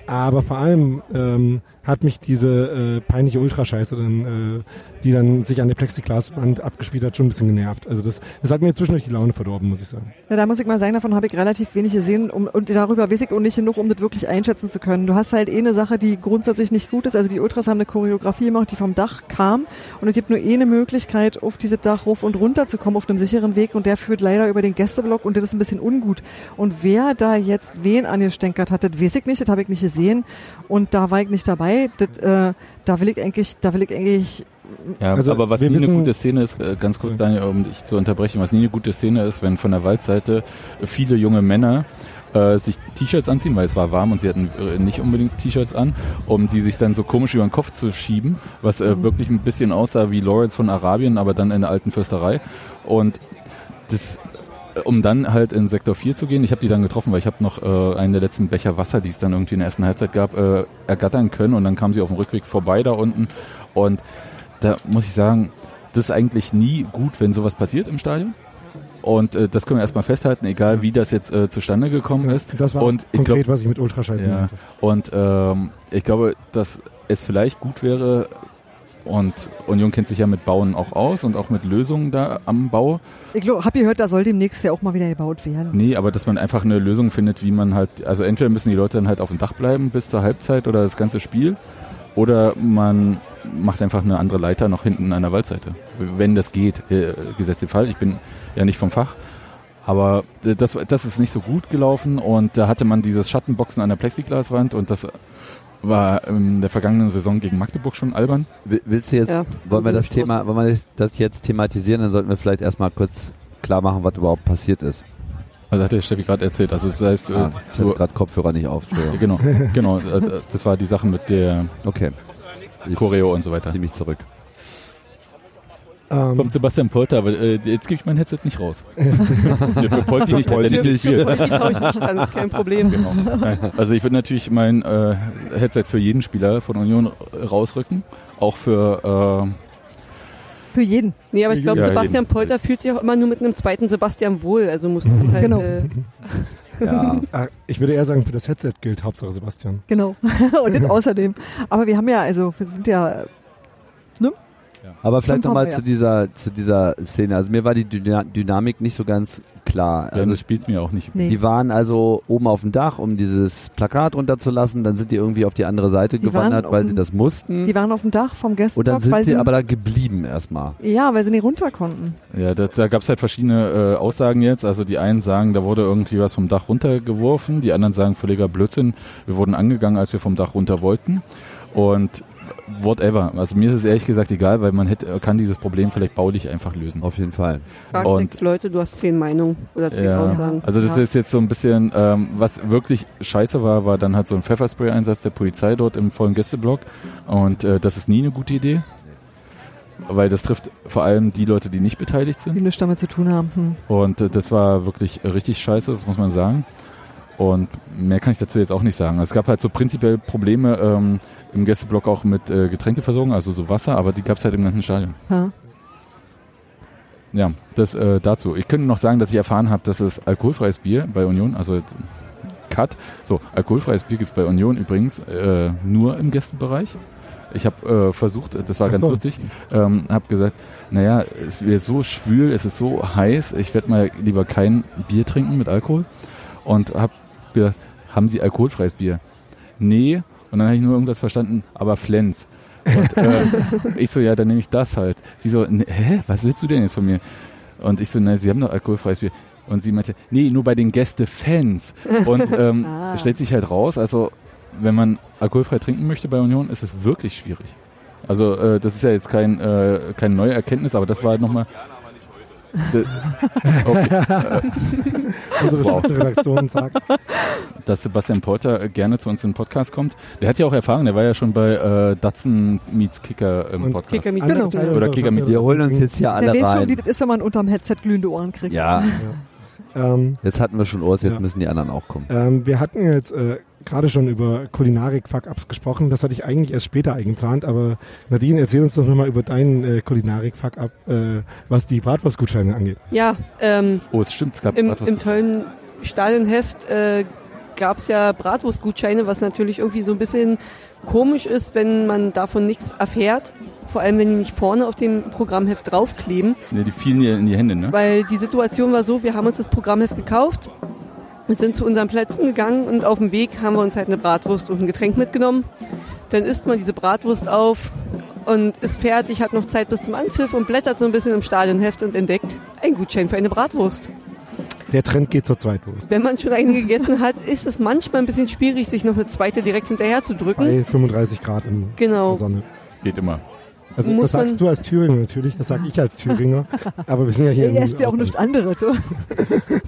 aber vor allem, ähm, hat mich diese äh, peinliche Ultrascheiße dann, äh, die dann sich an der Plexiglaswand abgespielt hat, schon ein bisschen genervt. Also das, das hat mir zwischendurch die Laune verdorben, muss ich sagen. Ja, da muss ich mal sagen, davon habe ich relativ wenig gesehen um, und darüber weiß ich auch nicht genug, um das wirklich einschätzen zu können. Du hast halt eh eine Sache, die grundsätzlich nicht gut ist. Also die Ultras haben eine Choreografie gemacht, die vom Dach kam und es gibt nur eh eine Möglichkeit, auf dieses Dach rauf und runter zu kommen auf einem sicheren Weg und der führt leider über den Gästeblock und das ist ein bisschen ungut. Und wer da jetzt wen angestänkert hat, das weiß ich nicht, das habe ich nicht gesehen und da war ich nicht dabei. Das, äh, da will ich eigentlich, da will ich eigentlich Ja, Also, aber was nie eine gute Szene ist, äh, ganz kurz, Daniel, um dich zu unterbrechen, was nie eine gute Szene ist, wenn von der Waldseite viele junge Männer äh, sich T-Shirts anziehen, weil es war warm und sie hatten äh, nicht unbedingt T-Shirts an, um die sich dann so komisch über den Kopf zu schieben, was äh, wirklich ein bisschen aussah wie Lawrence von Arabien, aber dann in der alten Fürsterei. Und das um dann halt in Sektor 4 zu gehen, ich habe die dann getroffen, weil ich habe noch äh, einen der letzten Becher Wasser, die es dann irgendwie in der ersten Halbzeit gab, äh, ergattern können und dann kam sie auf dem Rückweg vorbei da unten und da muss ich sagen, das ist eigentlich nie gut, wenn sowas passiert im Stadion. Und äh, das können wir erstmal festhalten, egal wie das jetzt äh, zustande gekommen ist. Das war und konkret, glaube, was ich mit Ultrascheiße ja, meinte. und ähm, ich glaube, dass es vielleicht gut wäre, und Union kennt sich ja mit Bauen auch aus und auch mit Lösungen da am Bau. Ich glaub, hab gehört, da soll demnächst ja auch mal wieder gebaut werden. Nee, aber dass man einfach eine Lösung findet, wie man halt, also entweder müssen die Leute dann halt auf dem Dach bleiben bis zur Halbzeit oder das ganze Spiel, oder man macht einfach eine andere Leiter noch hinten an der Waldseite. Wenn das geht, äh, gesetzt den Fall. Ich bin ja nicht vom Fach. Aber äh, das, das ist nicht so gut gelaufen und da hatte man dieses Schattenboxen an der Plexiglaswand und das war in der vergangenen Saison gegen Magdeburg schon albern. Will- Willst du jetzt, Ja, wollen wir das Sport. Thema, wollen wir das- jetzt thematisieren, dann sollten wir vielleicht erstmal kurz klar machen, was überhaupt passiert ist. Also hat der Steffi gerade erzählt. Also das heißt, äh, Ah, ich hatte gerade Kopfhörer nicht auf. Genau, genau, äh, das war die Sache mit der Okay, Choreo und so weiter. zieh mich zurück. Ähm, Kommt Sebastian Polter, aber äh, jetzt gebe ich mein Headset nicht raus. (laughs) nee, für Polti nicht, Polti nicht spielt. Die hau ich nicht an, kein Problem. Genau. Also ich würde natürlich mein äh, Headset für jeden Spieler von Union rausrücken, auch für Für jeden. Nee, aber ich glaube, Ja, Sebastian eben. Polter fühlt sich auch immer nur mit einem zweiten Sebastian wohl. Also musst du halt, Genau. äh, Ja, (laughs) ah, ich würde eher sagen, für das Headset gilt Hauptsache Sebastian. Genau. (laughs) und außerdem. Aber wir haben ja, also wir sind ja, aber vielleicht nochmal zu dieser, zu dieser Szene. Also mir war die Dyna Dynamik nicht so ganz klar. ja, Also das spielt mir auch nicht. nee. Die waren also oben auf dem Dach, um dieses Plakat runterzulassen. Dann sind die irgendwie auf die andere Seite Die gewandert, weil auf sie das mussten. Die waren auf dem Dach vom Und dann Gästeblock, sind weil sie aber da geblieben erstmal. ja, weil sie nicht runter konnten. Ja, da, da gab es halt verschiedene äh, Aussagen jetzt. Also die einen sagen, da wurde irgendwie was vom Dach runtergeworfen. Die anderen sagen völliger Blödsinn. Wir wurden angegangen, als wir vom Dach runter wollten. Und whatever. Also mir ist es ehrlich gesagt egal, weil man hätte, kann dieses Problem vielleicht baulich einfach lösen. Auf jeden Fall. frag Und- sechs Leute, du hast zehn Meinungen oder zehn Ja, Aussagen. also das Ja. ist jetzt so ein bisschen, ähm, was wirklich scheiße war, war dann halt so ein Pfefferspray-Einsatz der Polizei dort im vollen Gästeblock und äh, das ist nie eine gute Idee, weil das trifft vor allem die Leute, die nicht beteiligt Die sind nichts damit zu tun haben. Hm. und äh, das war wirklich richtig scheiße, das muss man sagen. Und mehr kann ich dazu jetzt auch nicht sagen. Es gab halt so prinzipiell Probleme ähm, im Gästeblock auch mit äh, Getränkeversorgung, also so Wasser, aber die gab es halt im ganzen Stadion. Ja. Ja, das äh, dazu. Ich könnte noch sagen, dass ich erfahren habe, dass es alkoholfreies Bier bei Union, also Cut, so, alkoholfreies Bier gibt es bei Union übrigens äh, nur im Gästebereich. Ich habe äh, versucht, das war Ach ganz so. lustig, ähm, habe gesagt, naja, es wird so schwül, es ist so heiß, ich werde mal lieber kein Bier trinken mit Alkohol. Und habe gesagt, haben Sie alkoholfreies Bier? Nee. Und dann habe ich nur irgendwas verstanden, aber Flens. Und äh, (laughs) ich so, ja, dann nehme ich das halt. Sie so, "Ne, hä, was willst du denn jetzt von mir? Und ich so, nein, Sie haben doch alkoholfreies Bier. Und sie meinte, nee, nur bei den Gäste-Fans. Und (laughs) ähm, Ah. stellt sich halt raus, also wenn man alkoholfrei trinken möchte bei Union, ist es wirklich schwierig. Also äh, das ist ja jetzt kein, äh, keine neue Erkenntnis, aber das war halt nochmal... Okay, (laughs) Unsere Wow. Redaktion sagt, dass Sebastian Porter äh, gerne zu uns in den Podcast kommt. Der hat ja auch Erfahrung, der war ja schon bei äh, Datsen Meets Kicker im Und Podcast. Kicker mit andere Genau. Oder Kicker mit- Wir holen uns jetzt hier Der alle weiß schon, wie rein. das ist, wenn man unterm Headset glühende Ohren kriegt. Ja, (laughs) Ähm, jetzt hatten wir schon Urs, jetzt Ja. müssen die anderen auch kommen. ähm, wir hatten jetzt äh, gerade schon über Kulinarik-Fuck-Ups gesprochen. Das hatte ich eigentlich erst später eingeplant, aber Nadine, erzähl uns doch nochmal über deinen äh, Kulinarik-Fuck-Up, äh, was die Bratwurstgutscheine angeht. Ja, ähm, Oh, es stimmt, es gab im, im tollen Stadionheft äh, gab es ja Bratwurstgutscheine, was natürlich irgendwie so ein bisschen komisch ist, wenn man davon nichts erfährt. Vor allem, wenn die nicht vorne auf dem Programmheft draufkleben. Ne, die fielen dir in die Hände, ne? Weil die Situation war so, wir haben uns das Programmheft gekauft, wir sind zu unseren Plätzen gegangen und auf dem Weg haben wir uns halt eine Bratwurst und ein Getränk mitgenommen. Dann isst man diese Bratwurst auf und ist fertig, hat noch Zeit bis zum Anpfiff und blättert so ein bisschen im Stadionheft und entdeckt einen Gutschein für eine Bratwurst. Der Trend geht zur Zweitwurst. Wenn man schon eine gegessen hat, ist es manchmal ein bisschen schwierig, sich noch eine zweite direkt hinterher zu drücken. Bei 35 Grad in Genau. der Sonne. Geht immer. Also Muss das sagst du als Thüringer natürlich, das sag ich als Thüringer. (laughs) aber wir sind ja hier Er ist ja auch nichts anderes. du.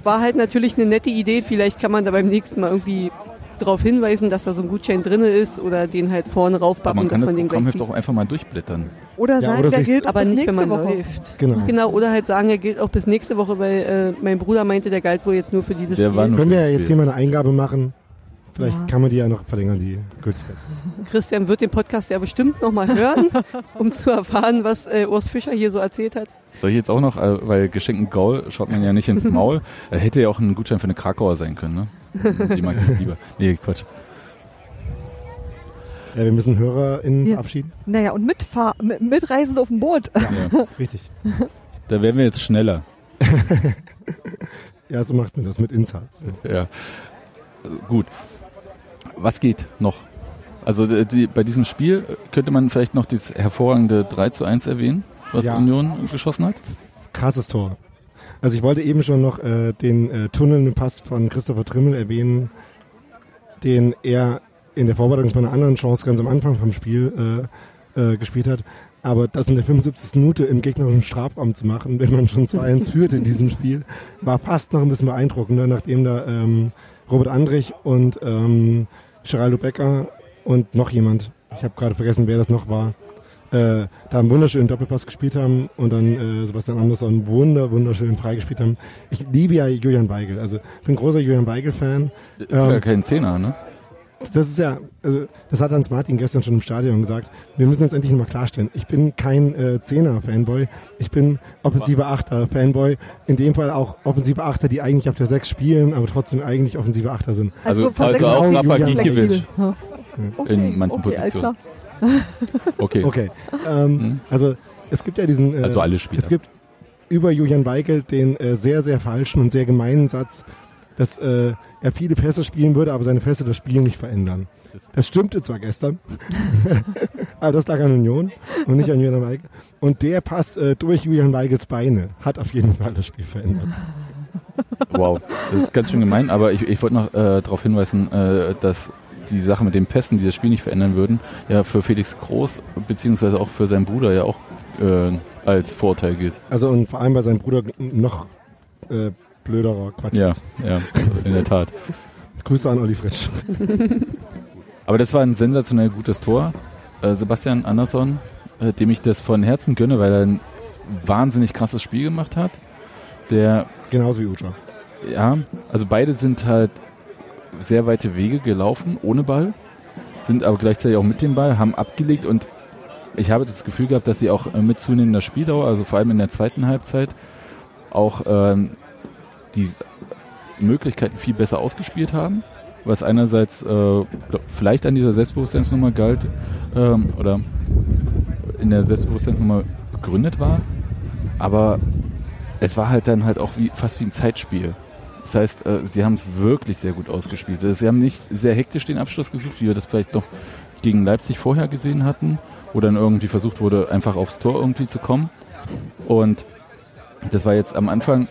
War halt natürlich eine nette Idee. Vielleicht kann man da beim nächsten Mal irgendwie darauf hinweisen, dass da so ein Gutschein drinne ist oder den halt vorne raufbappen, man dass kann das man den kriegt. doch einfach mal durchblättern. Oder Ja, sagen, oder der gilt Aber bis nicht, nächste wenn man Woche. läuft. Genau. Genau, oder halt sagen, er gilt auch bis nächste Woche, weil äh, mein Bruder meinte, der galt wohl jetzt nur für dieses Der Spiel. war nur- Können wir ja jetzt hier mal eine Eingabe machen. Vielleicht Ja. kann man die ja noch verlängern, die Gültigkeit. Christian wird den Podcast ja bestimmt nochmal hören, (laughs) um zu erfahren, was äh, Urs Fischer hier so erzählt hat. Soll ich jetzt auch noch, äh, weil geschenkten Gaul schaut man ja nicht ins (laughs) Maul, äh, hätte ja auch ein Gutschein für eine Krakauer sein können, ne? Die mag ich lieber. Nee, Quatsch. Ja, wir müssen HörerInnen Ja. verabschieden. Naja, und mitfahr mit, mitreisend auf dem Boot. Ja. Richtig. Da wären wir jetzt schneller. (laughs) Ja, so macht man das mit Insights. Ja. Äh, Gut. Was geht noch? Also äh, die, bei diesem Spiel äh, könnte man vielleicht noch dieses hervorragende 3 zu 1 erwähnen, was Ja. Union geschossen hat. Krasses Tor. Also ich wollte eben schon noch äh, den äh, tunnelnden Pass von Christopher Trimmel erwähnen, den er in der Vorbereitung von einer anderen Chance ganz am Anfang vom Spiel äh, äh, gespielt hat. Aber das in der 75. Minute im gegnerischen Strafraum zu machen, wenn man schon 2-1 führt in diesem Spiel, war fast noch ein bisschen beeindruckender, nachdem da ähm, Robert Andrich und ähm, Geraldo Becker und noch jemand, ich habe gerade vergessen, wer das noch war, äh, da einen wunderschönen Doppelpass gespielt haben und dann äh, Sebastian Andersson wunder, wunderschön freigespielt haben. Ich liebe ja Julian Weigel, also ich bin großer Julian Weigel-Fan. Ist Ähm, kein Zehner, ne? Das ist ja, also das hat Hans Martin gestern schon im Stadion gesagt. Wir müssen jetzt endlich mal klarstellen. Ich bin kein äh, Zehner-Fanboy. Ich bin offensive Achter-Fanboy. In dem Fall auch offensive Achter, die eigentlich auf der Sechs spielen, aber trotzdem eigentlich offensive Achter sind. Also- von also sechs auch Rafa Gikiewicz. Ja. In manchen okay, Positionen. (laughs) Okay. Okay. Ähm, Hm. Also es gibt ja diesen. Äh, Also alle Spieler. Es gibt über Julian Weigel den äh, sehr, sehr falschen und sehr gemeinen Satz, dass äh, er viele Pässe spielen würde, aber seine Pässe das Spiel nicht verändern. Das stimmte zwar gestern, (laughs) aber das lag an Union und nicht an Julian Weigel. Und der Pass äh, durch Julian Weigels Beine hat auf jeden Fall das Spiel verändert. Wow, das ist ganz schön gemein, aber ich, ich wollte noch äh, darauf hinweisen, äh, dass die Sache mit den Pässen, die das Spiel nicht verändern würden, ja für Felix Groß beziehungsweise auch für seinen Bruder ja auch äh, als Vorteil gilt. Also und vor allem bei seinem Bruder noch äh, blöderer Quatsch. Ja, ja, in der Tat. Grüße an Olli Fritsch. (laughs) Aber das war ein sensationell gutes Tor. Äh, Sebastian Andersson, äh, dem ich das von Herzen gönne, weil er ein wahnsinnig krasses Spiel gemacht hat. Der Genauso wie Ucha. Ja, also beide sind halt sehr weite Wege gelaufen ohne Ball, sind aber gleichzeitig auch mit dem Ball, haben abgelegt und ich habe das Gefühl gehabt, dass sie auch äh, mit zunehmender Spieldauer, also vor allem in der zweiten Halbzeit, auch ähm, die Möglichkeiten viel besser ausgespielt haben, was einerseits äh, vielleicht an dieser Selbstbewusstseinsnummer galt ähm, oder in der Selbstbewusstseinsnummer begründet war, aber es war halt dann halt auch wie, fast wie ein Zeitspiel. Das heißt, äh, sie haben es wirklich sehr gut ausgespielt. Also Sie haben nicht sehr hektisch den Abschluss gesucht, wie wir das vielleicht noch gegen Leipzig vorher gesehen hatten, wo dann irgendwie versucht wurde, einfach aufs Tor irgendwie zu kommen. Und das war jetzt am Anfang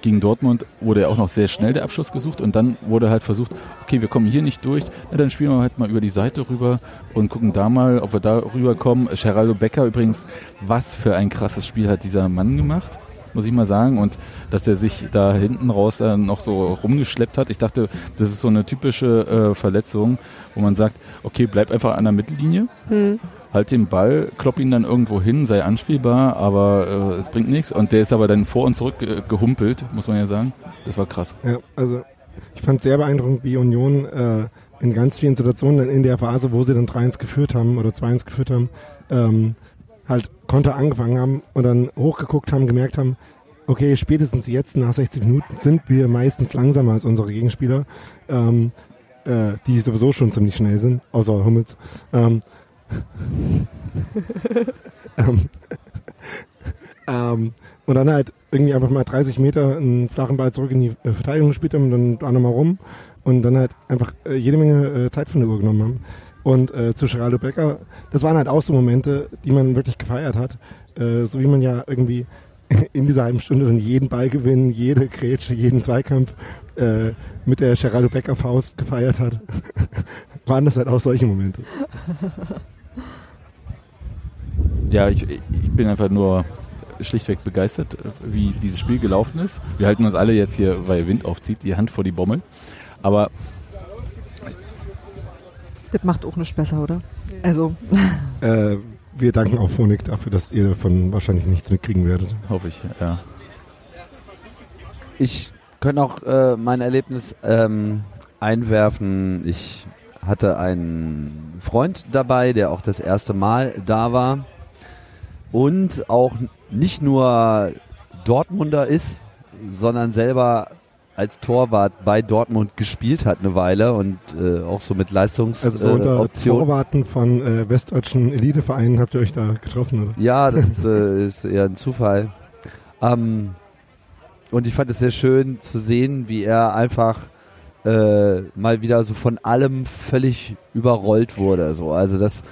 gegen Dortmund wurde ja auch noch sehr schnell der Abschluss gesucht und dann wurde halt versucht, okay, wir kommen hier nicht durch, na, dann spielen wir halt mal über die Seite rüber und gucken da mal, ob wir da rüberkommen. Geraldo Becker übrigens, was für ein krasses Spiel hat dieser Mann gemacht, muss ich mal sagen. Und dass er sich da hinten raus äh, noch so rumgeschleppt hat. Ich dachte, das ist so eine typische äh, Verletzung, wo man sagt, okay, bleib einfach an der Mittellinie, Hm. halt den Ball, klopp ihn dann irgendwo hin, sei anspielbar, aber äh, es bringt nichts. Und der ist aber dann vor und zurück gehumpelt, muss man ja sagen. Das war krass. Ja, also ich fand sehr beeindruckend, wie Union äh, in ganz vielen Situationen in der Phase, wo sie dann 3-1 geführt haben oder 2-1 geführt haben, ähm, halt Konter angefangen haben und dann hochgeguckt haben, gemerkt haben, okay, spätestens jetzt nach 60 Minuten sind wir meistens langsamer als unsere Gegenspieler. Ähm, äh, die sowieso schon ziemlich schnell sind, außer Hummels. Ähm, (laughs) ähm, ähm, und dann halt irgendwie einfach mal 30 Meter einen flachen Ball zurück in die äh, Verteidigung gespielt haben und dann da nochmal rum und dann halt einfach äh, jede Menge äh, Zeit von der Uhr genommen haben. Und äh, zu Geraldo Becker, das waren halt auch so Momente, die man wirklich gefeiert hat. Äh, so wie man ja irgendwie (laughs) in dieser halben Stunde dann jeden Ball gewinnen, jede Grätsche, jeden Zweikampf äh, mit der Geraldo Becker Faust gefeiert hat, (laughs) waren das halt auch solche Momente. (laughs) Ja, ich, ich bin einfach nur schlichtweg begeistert, wie dieses Spiel gelaufen ist. Wir halten uns alle jetzt hier, weil Wind aufzieht, die Hand vor die Bommel. Aber Das macht auch nichts besser, oder? Also, (laughs) Äh, wir danken auch Phonik dafür, dass ihr davon wahrscheinlich nichts mitkriegen werdet. hoffe ich, ja. Ich könnte auch äh, mein Erlebnis ähm, einwerfen. Ich hatte einen Freund dabei, der auch das erste Mal da war und auch nicht nur Dortmunder ist, sondern selber als Torwart bei Dortmund gespielt hat eine Weile und äh, auch so mit Also so Leistungsoptionen. unter Äh. Torwarten von äh, westdeutschen Elitevereinen habt ihr euch da getroffen, oder? Ja, das äh, (laughs) ist eher ein Zufall. Ähm, und ich fand es sehr schön zu sehen, wie er einfach äh, mal wieder so von allem völlig überrollt wurde. So. Also das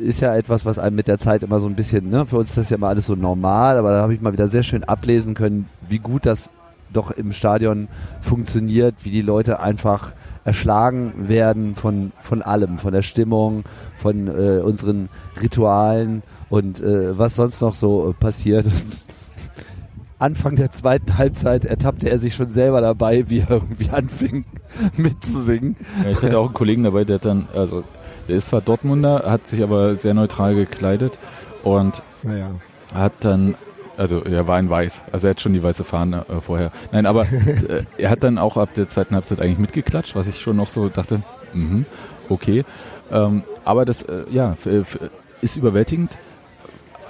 ist ja etwas, was einem mit der Zeit immer so ein bisschen, ne, für uns ist das ja immer alles so normal, aber da habe ich mal wieder sehr schön ablesen können, wie gut das doch im Stadion funktioniert, wie die Leute einfach erschlagen werden von, von allem, von der Stimmung, von äh, unseren Ritualen und äh, was sonst noch so äh, passiert. Anfang der zweiten Halbzeit ertappte er sich schon selber dabei, wie er irgendwie anfing (laughs) mitzusingen. ja. Ich hatte auch einen Kollegen dabei, der dann, also der ist zwar Dortmunder, hat sich aber sehr neutral gekleidet und Naja. hat dann, also er war in weiß, also er hat schon die weiße Fahne äh, vorher. Nein, aber (laughs) äh, er hat dann auch ab der zweiten Halbzeit eigentlich mitgeklatscht, was ich schon noch so dachte, mhm, okay. Ähm, aber das, äh, ja, f- ist überwältigend.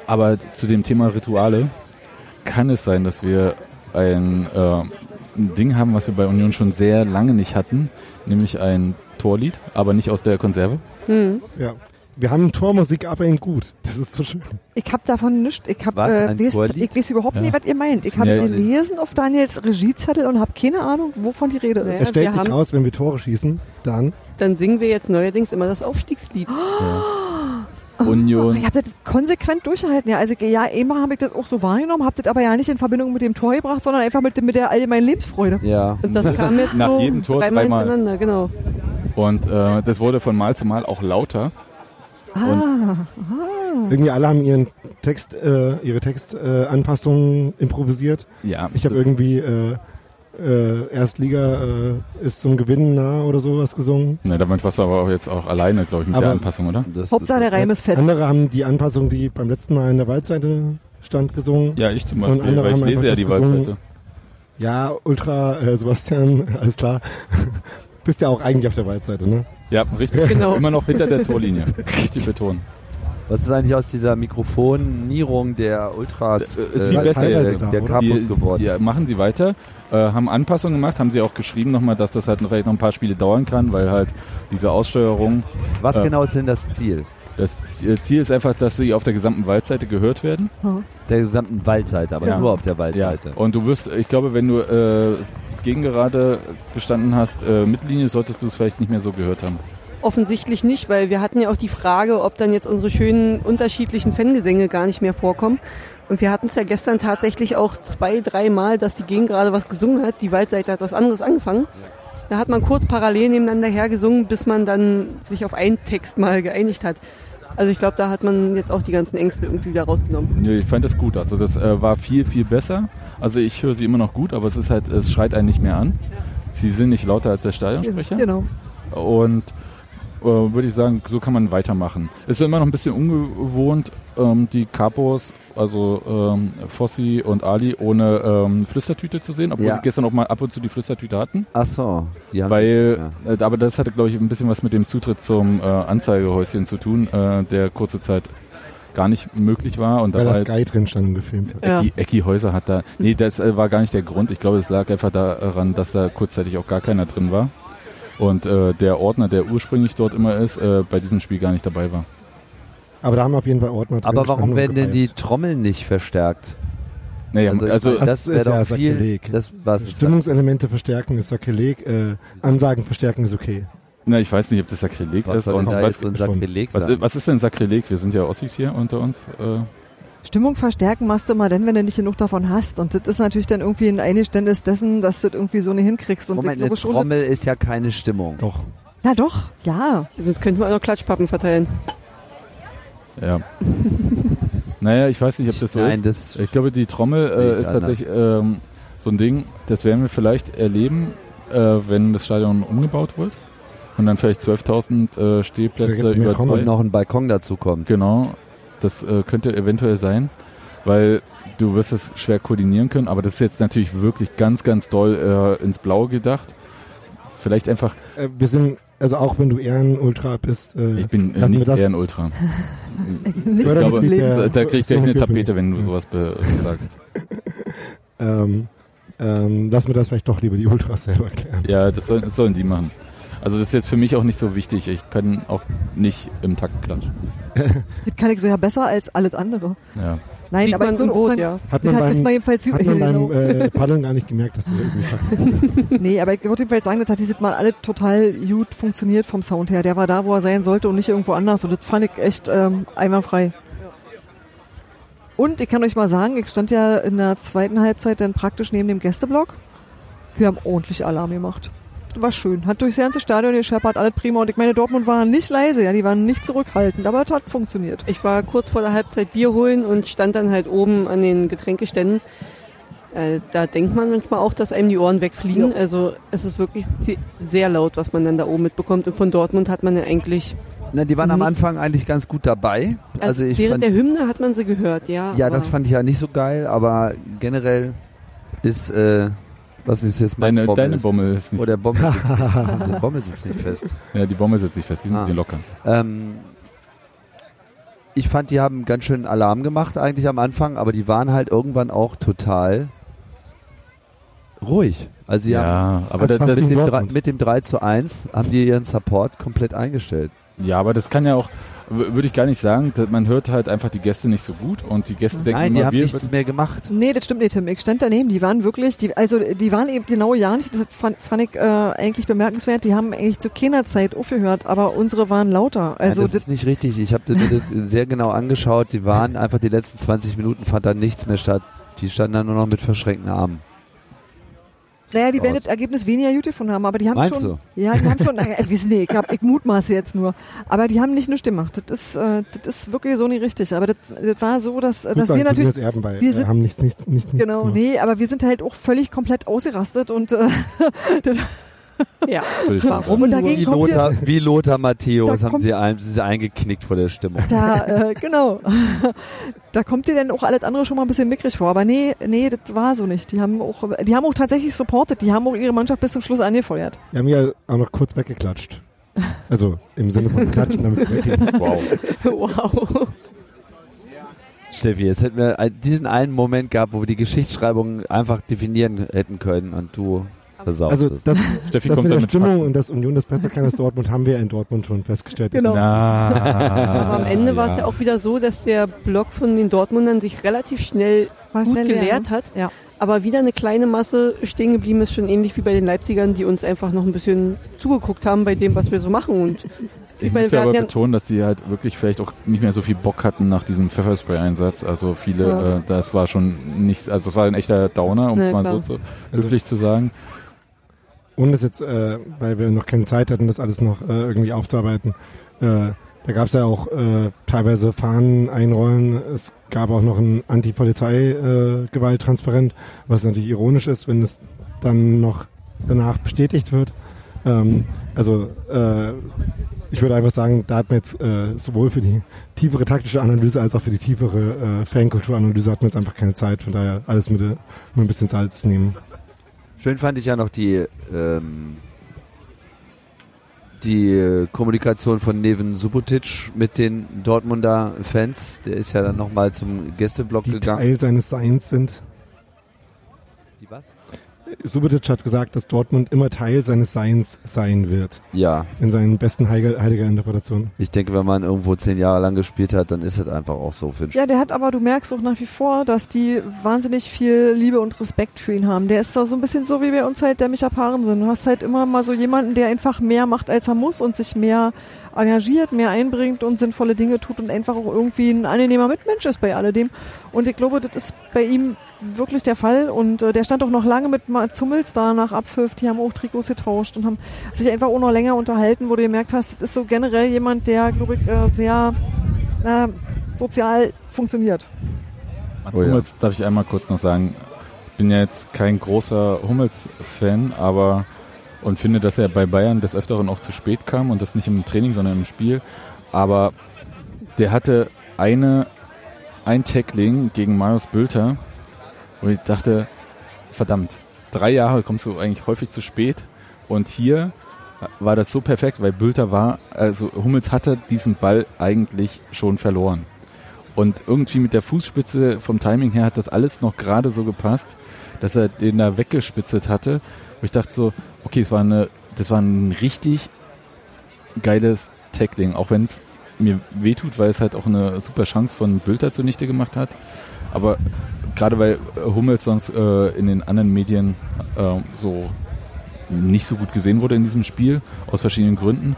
Aber zu dem Thema Rituale kann es sein, dass wir ein, äh, ein Ding haben, was wir bei Union schon sehr lange nicht hatten, nämlich ein Torlied, aber nicht aus der Konserve. Hm. Ja. Wir haben Tormusik, aber in gut. Das ist so schön. ich hab davon nichts. Ich hab, Was, äh, ich weiß überhaupt Ja. nicht, was ihr meint. Ich habe Ja, gelesen auf Daniels Regiezettel und habe keine Ahnung, wovon die Rede ist. Ja, es stellt wir sich raus, wenn wir Tore schießen, dann Dann singen wir jetzt neuerdings immer das Aufstiegslied. Union. Ich habe das konsequent durchgehalten. Ja, also ja, einmal habe ich das auch so wahrgenommen, habe das aber ja nicht in Verbindung mit dem Tor gebracht, sondern einfach mit, dem- mit der allgemeinen Lebensfreude. Ja. Und das kam jetzt Nach so jedem Tor dreimal dreimal. hintereinander, genau. Und äh, das wurde von Mal zu Mal auch lauter. Ah, irgendwie alle haben ihren Text, äh, ihre Textanpassungen äh, improvisiert. Ja, Ich habe irgendwie äh, äh, Erstliga äh, ist zum Gewinnen nah oder sowas gesungen. Ne, damit warst du aber auch jetzt auch alleine, glaube ich, mit Aber- der Anpassung, oder? Das Hauptsache der Reim ist fett. Andere haben die Anpassung, die beim letzten Mal in der Waldseite stand, gesungen. Ja, ich zum Und Beispiel, andere weil ich haben lese ja einfach die. Waldseite. Ja, Ultra, äh, Sebastian, (laughs) alles klar. Bist ja auch eigentlich auf der Waldseite, ne? Ja, richtig. Genau. Immer noch hinter der Torlinie. Richtig betonen. Was ist eigentlich aus dieser Mikrofonierung der Ultras, Äh, ist viel besser der, jetzt. der? Campus geworden? die machen sie weiter, äh, haben Anpassungen gemacht, haben sie auch geschrieben nochmal, dass das halt noch- vielleicht noch ein paar Spiele dauern kann, weil halt diese Aussteuerung, Was äh, genau ist denn das Ziel? das Ziel ist einfach, dass sie auf der gesamten Waldseite gehört werden. Der gesamten Waldseite, aber Ja. nur auf der Ja. Waldseite. Und du wirst, ich glaube, wenn du äh, gegen gerade gestanden hast, äh, Mittellinie, solltest du es vielleicht nicht mehr so gehört haben. Offensichtlich nicht, weil wir hatten ja auch die Frage, ob dann jetzt unsere schönen unterschiedlichen Fangesänge gar nicht mehr vorkommen. Und wir hatten es ja gestern tatsächlich auch zwei, dreimal, dass die Gegend gerade was gesungen hat. Die Waldseite hat was anderes angefangen. Da hat man kurz parallel nebeneinander hergesungen, bis man dann sich auf einen Text mal geeinigt hat. Also ich glaube, da hat man jetzt auch die ganzen Ängste irgendwie wieder rausgenommen. Nee, ich fand das gut. Also das äh, war viel, viel besser. Also ich höre sie immer noch gut, aber es ist halt, es schreit einen nicht mehr an. Sie sind nicht lauter als der Stadionsprecher. Genau. Und würde ich sagen, so kann man weitermachen. Es ist immer noch ein bisschen ungewohnt, ähm, die Capos, also ähm, Fossi und Ali, ohne ähm, Flüstertüte zu sehen, obwohl Ja. sie gestern auch mal ab und zu die Flüstertüte hatten. Ach so. Haben, Weil, ja. äh, aber das hatte, glaube ich, ein bisschen was mit dem Zutritt zum äh, Anzeigehäuschen zu tun, äh, der kurze Zeit gar nicht möglich war. Und da Weil war das halt Sky drin stand und gefilmt hat. Ja. Ecki, Ecki Häuser hat da. Nee, das äh, war gar nicht der Grund. Ich glaube, es lag einfach daran, dass da kurzzeitig auch gar keiner drin war. Und äh, der Ordner, der ursprünglich dort immer ist, äh, bei diesem Spiel gar nicht dabei war. Aber da haben wir auf jeden Fall Ordner drin. Aber warum werden denn die. Trommeln nicht verstärkt? Naja, Also, also, das Das wäre ist ja. Sakrileg. Das was Stimmungselemente verstärken ist Sakrileg, äh, Ansagen verstärken ist okay. na, ich weiß nicht, ob das Sakrileg was ist. Und da was, so was, was ist denn Sakrileg? Wir sind ja Ossis hier unter uns. Äh, Stimmung verstärken machst du mal dann, wenn du nicht genug davon hast. Und das ist natürlich dann irgendwie ein Eingeständnis dessen, dass du das irgendwie so nicht hinkriegst. Und Moment, ich eine Trommel ist ja keine Stimmung. Doch. na doch, ja. Sonst könnten wir auch noch Klatschpappen verteilen. ja. (laughs) naja, ich weiß nicht, ob das so Nein, ist. das Ich glaube, die Trommel äh, ist anders. tatsächlich ähm, so ein Ding, das werden wir vielleicht erleben, äh, wenn das Stadion umgebaut wird. Und dann vielleicht 12.000 äh, Stehplätze über und noch ein Balkon dazu kommt. Genau, das äh, könnte eventuell sein, weil du wirst es schwer koordinieren können, aber das ist jetzt natürlich wirklich ganz, ganz doll äh, ins Blaue gedacht. Vielleicht einfach, Äh, wir sind, also auch wenn du eher ein Ultra bist, äh, ich bin äh, nicht das- eher ein Ultra. (laughs) Nicht Ich glaube, da, da krieg ich so gleich eine. Tapete, wenn du sowas sagst. (laughs) ähm, ähm, lassen wir das vielleicht doch lieber die Ultras selber klären. Ja, das, soll, das sollen die machen. Also das ist jetzt für mich auch nicht so wichtig. Ich kann auch nicht im Takt klatschen. (laughs) Das kann ich so ja besser als alles andere. Ja. Nein, Liegt aber im Boot, sagen, ja. Hat man hat das mal beim, jedenfalls hat man beim äh, Paddeln gar nicht gemerkt, dass wir irgendwie. (laughs) Nee, aber ich würde jedenfalls sagen, das hat dieses Mal alle total gut funktioniert vom Sound her. Der war da, wo er sein sollte und nicht irgendwo anders. Und das fand ich echt ähm, einwandfrei. Und ich kann euch mal sagen, ich stand ja in der zweiten Halbzeit dann praktisch neben dem Gästeblock. Wir haben ordentlich Alarm gemacht. War schön. Hat durchs ganze Stadion gescheppert, alles prima. Und ich meine, Dortmund waren nicht leise, ja, die waren nicht zurückhaltend, aber es hat funktioniert. Ich war kurz vor der Halbzeit Bier holen und stand dann halt oben an den Getränkeständen. Äh, da denkt man manchmal auch, dass einem die Ohren wegfliegen. Also es ist wirklich se- sehr laut, was man dann da oben mitbekommt. Und von Dortmund hat man ja eigentlich, Na, die waren am Anfang eigentlich ganz gut dabei. also, Also ich während fand, der Hymne hat man sie gehört, ja. ja, aber das fand ich ja nicht so geil, aber generell ist, äh, was ist jetzt mein Deine, Bommel? deine Bommel ist nicht. Oh, der Bommel sitzt nicht, (laughs) Bommel sitzt nicht fest. ja, die Bommel sitzt nicht fest, die sind Ah. ah. locker. Ähm, ich fand, die haben ganz schön Alarm gemacht eigentlich am Anfang, aber die waren halt irgendwann auch total ruhig. Also sie haben Ja, aber Also da, passt da, mit dem, Dortmund. 3, mit dem 3 zu 1 haben die ihren Support komplett eingestellt. ja, aber das kann ja auch, würde ich gar nicht sagen, da- man hört halt einfach die Gäste nicht so gut und die Gäste denken Nein, die immer, haben wir nichts mehr gemacht. Nee, das stimmt nicht, Tim. Ich stand daneben. Die waren wirklich, die, also die waren eben genau ja nicht. Das fand, fand ich äh, eigentlich bemerkenswert. Die haben eigentlich zu keiner Zeit aufgehört, aber unsere waren lauter. Also Nein, das das, ist nicht richtig. Ich habe mir das (laughs) sehr genau angeschaut. Die waren einfach die letzten 20 Minuten fand da nichts mehr statt. Die standen dann nur noch mit verschränkten Armen. Naja, die werden das Ergebnis weniger gut gefunden haben, aber die haben Meinst schon. du? Ja, die haben schon. naja, ich weiß nicht, ich, hab, ich mutmaße jetzt nur. Aber die haben nicht nichts gemacht. Das ist, äh, das ist wirklich so nicht richtig. Aber das, das war so, dass, äh, dass wir natürlich. Erben bei, wir sind- haben nichts, nichts, nichts, nichts Genau, gemacht. nee, aber wir sind halt auch völlig komplett ausgerastet und äh, (laughs) ja. Warum? Und dagegen Wie kommt Lothar, wie Lothar Matthäus Da haben kommt- sie, ein, sie sind eingeknickt vor der Stimmung. Da, äh, genau. (laughs) da kommt dir dann auch alles andere schon mal ein bisschen mickrig vor. Aber nee, nee, das war so nicht. Die haben auch, die haben auch tatsächlich supportet. Die haben auch ihre Mannschaft bis zum Schluss angefeuert. Wir haben ja auch noch kurz weggeklatscht. Also im Sinne von klatschen, damit wir weggehen. (laughs) Wow. wow. Steffi, jetzt hätten wir diesen einen Moment gehabt, wo wir die Geschichtsschreibung einfach definieren hätten können und du versaust Also das, Steffi das kommt mit der Stimmung Fakten. und dass Union das besser kann als Dortmund, haben wir in Dortmund schon festgestellt. Genau. Na, Aber am Ende war es ja auch wieder so, dass der Block von den Dortmundern sich relativ schnell War gut schnell leer, geleert ne? hat. Ja. Aber wieder eine kleine Masse stehen geblieben ist, schon ähnlich wie bei den Leipzigern, die uns einfach noch ein bisschen zugeguckt haben bei dem, was wir so machen. Und Ich meine, möchte wir aber hatten ja- betonen, dass die halt wirklich vielleicht auch nicht mehr so viel Bock hatten nach diesem Pfefferspray-Einsatz. Also viele, Ja. äh, das war schon nicht, also es war ein echter Downer, um Na, mal klar. so zu, höflich zu sagen. Ohne das jetzt, äh, weil wir noch keine Zeit hatten, das alles noch äh, irgendwie aufzuarbeiten. Äh, da gab es ja auch äh, teilweise Fahnen einrollen. Es gab auch noch ein Anti-Polizei-Gewalt-Transparent, was natürlich ironisch ist, wenn es dann noch danach bestätigt wird. Ähm, also äh, ich würde einfach sagen, da hat man jetzt äh, sowohl für die tiefere taktische Analyse als auch für die tiefere äh, Fankulturanalyse hat man jetzt einfach keine Zeit. Von daher alles mit, äh, mit ein bisschen Salz nehmen. Schön fand ich ja noch die, ähm, die äh, Kommunikation von Neven Subotic mit den Dortmunder Fans. Der ist ja dann nochmal zum Gästeblock Die gegangen. Teil seines Seins sind. Subotic hat gesagt, dass Dortmund immer Teil seines Seins sein wird. Ja, In seinen besten Heiliger, Heiliger Interpretationen. ich denke, wenn man irgendwo zehn Jahre lang gespielt hat, dann ist es einfach auch so für Ja, der hat aber, du merkst auch nach wie vor, dass die wahnsinnig viel Liebe und Respekt für ihn haben. Der ist da so ein bisschen so wie bei uns halt der Micha Parensen. Du hast halt immer mal so jemanden, der einfach mehr macht, als er muss und sich mehr engagiert, mehr einbringt und sinnvolle Dinge tut und einfach auch irgendwie ein angenehmer Mitmensch ist bei alledem. Und ich glaube, das ist bei ihm wirklich der Fall. Und äh, der stand auch noch lange mit Mats Hummels da nach Abpfiff. Die haben auch Trikots getauscht und haben sich einfach auch noch länger unterhalten, wo du gemerkt hast, das ist so generell jemand, der, glaube ich, äh, sehr äh, sozial funktioniert. Mats Oh ja. Hummels darf ich einmal kurz noch sagen. Ich bin ja jetzt kein großer Hummels-Fan, aber und finde, dass er bei Bayern des Öfteren auch zu spät kam und das nicht im Training, sondern im Spiel. Aber der hatte eine ein Tackling gegen Marius Bülter, wo ich dachte, verdammt, drei Jahre kommst du eigentlich häufig zu spät und hier war das so perfekt, weil Bülter war, also Hummels hatte diesen Ball eigentlich schon verloren. Und irgendwie mit der Fußspitze vom Timing her hat das alles noch gerade so gepasst, dass er den da weggespitzelt hatte. Wo ich dachte so, okay, es war eine, das war ein richtig geiles Tackling, auch wenn es mir wehtut, weil es halt auch eine super Chance von Bülter zunichte gemacht hat. Aber gerade weil Hummels sonst äh, in den anderen Medien äh, so nicht so gut gesehen wurde in diesem Spiel, aus verschiedenen Gründen.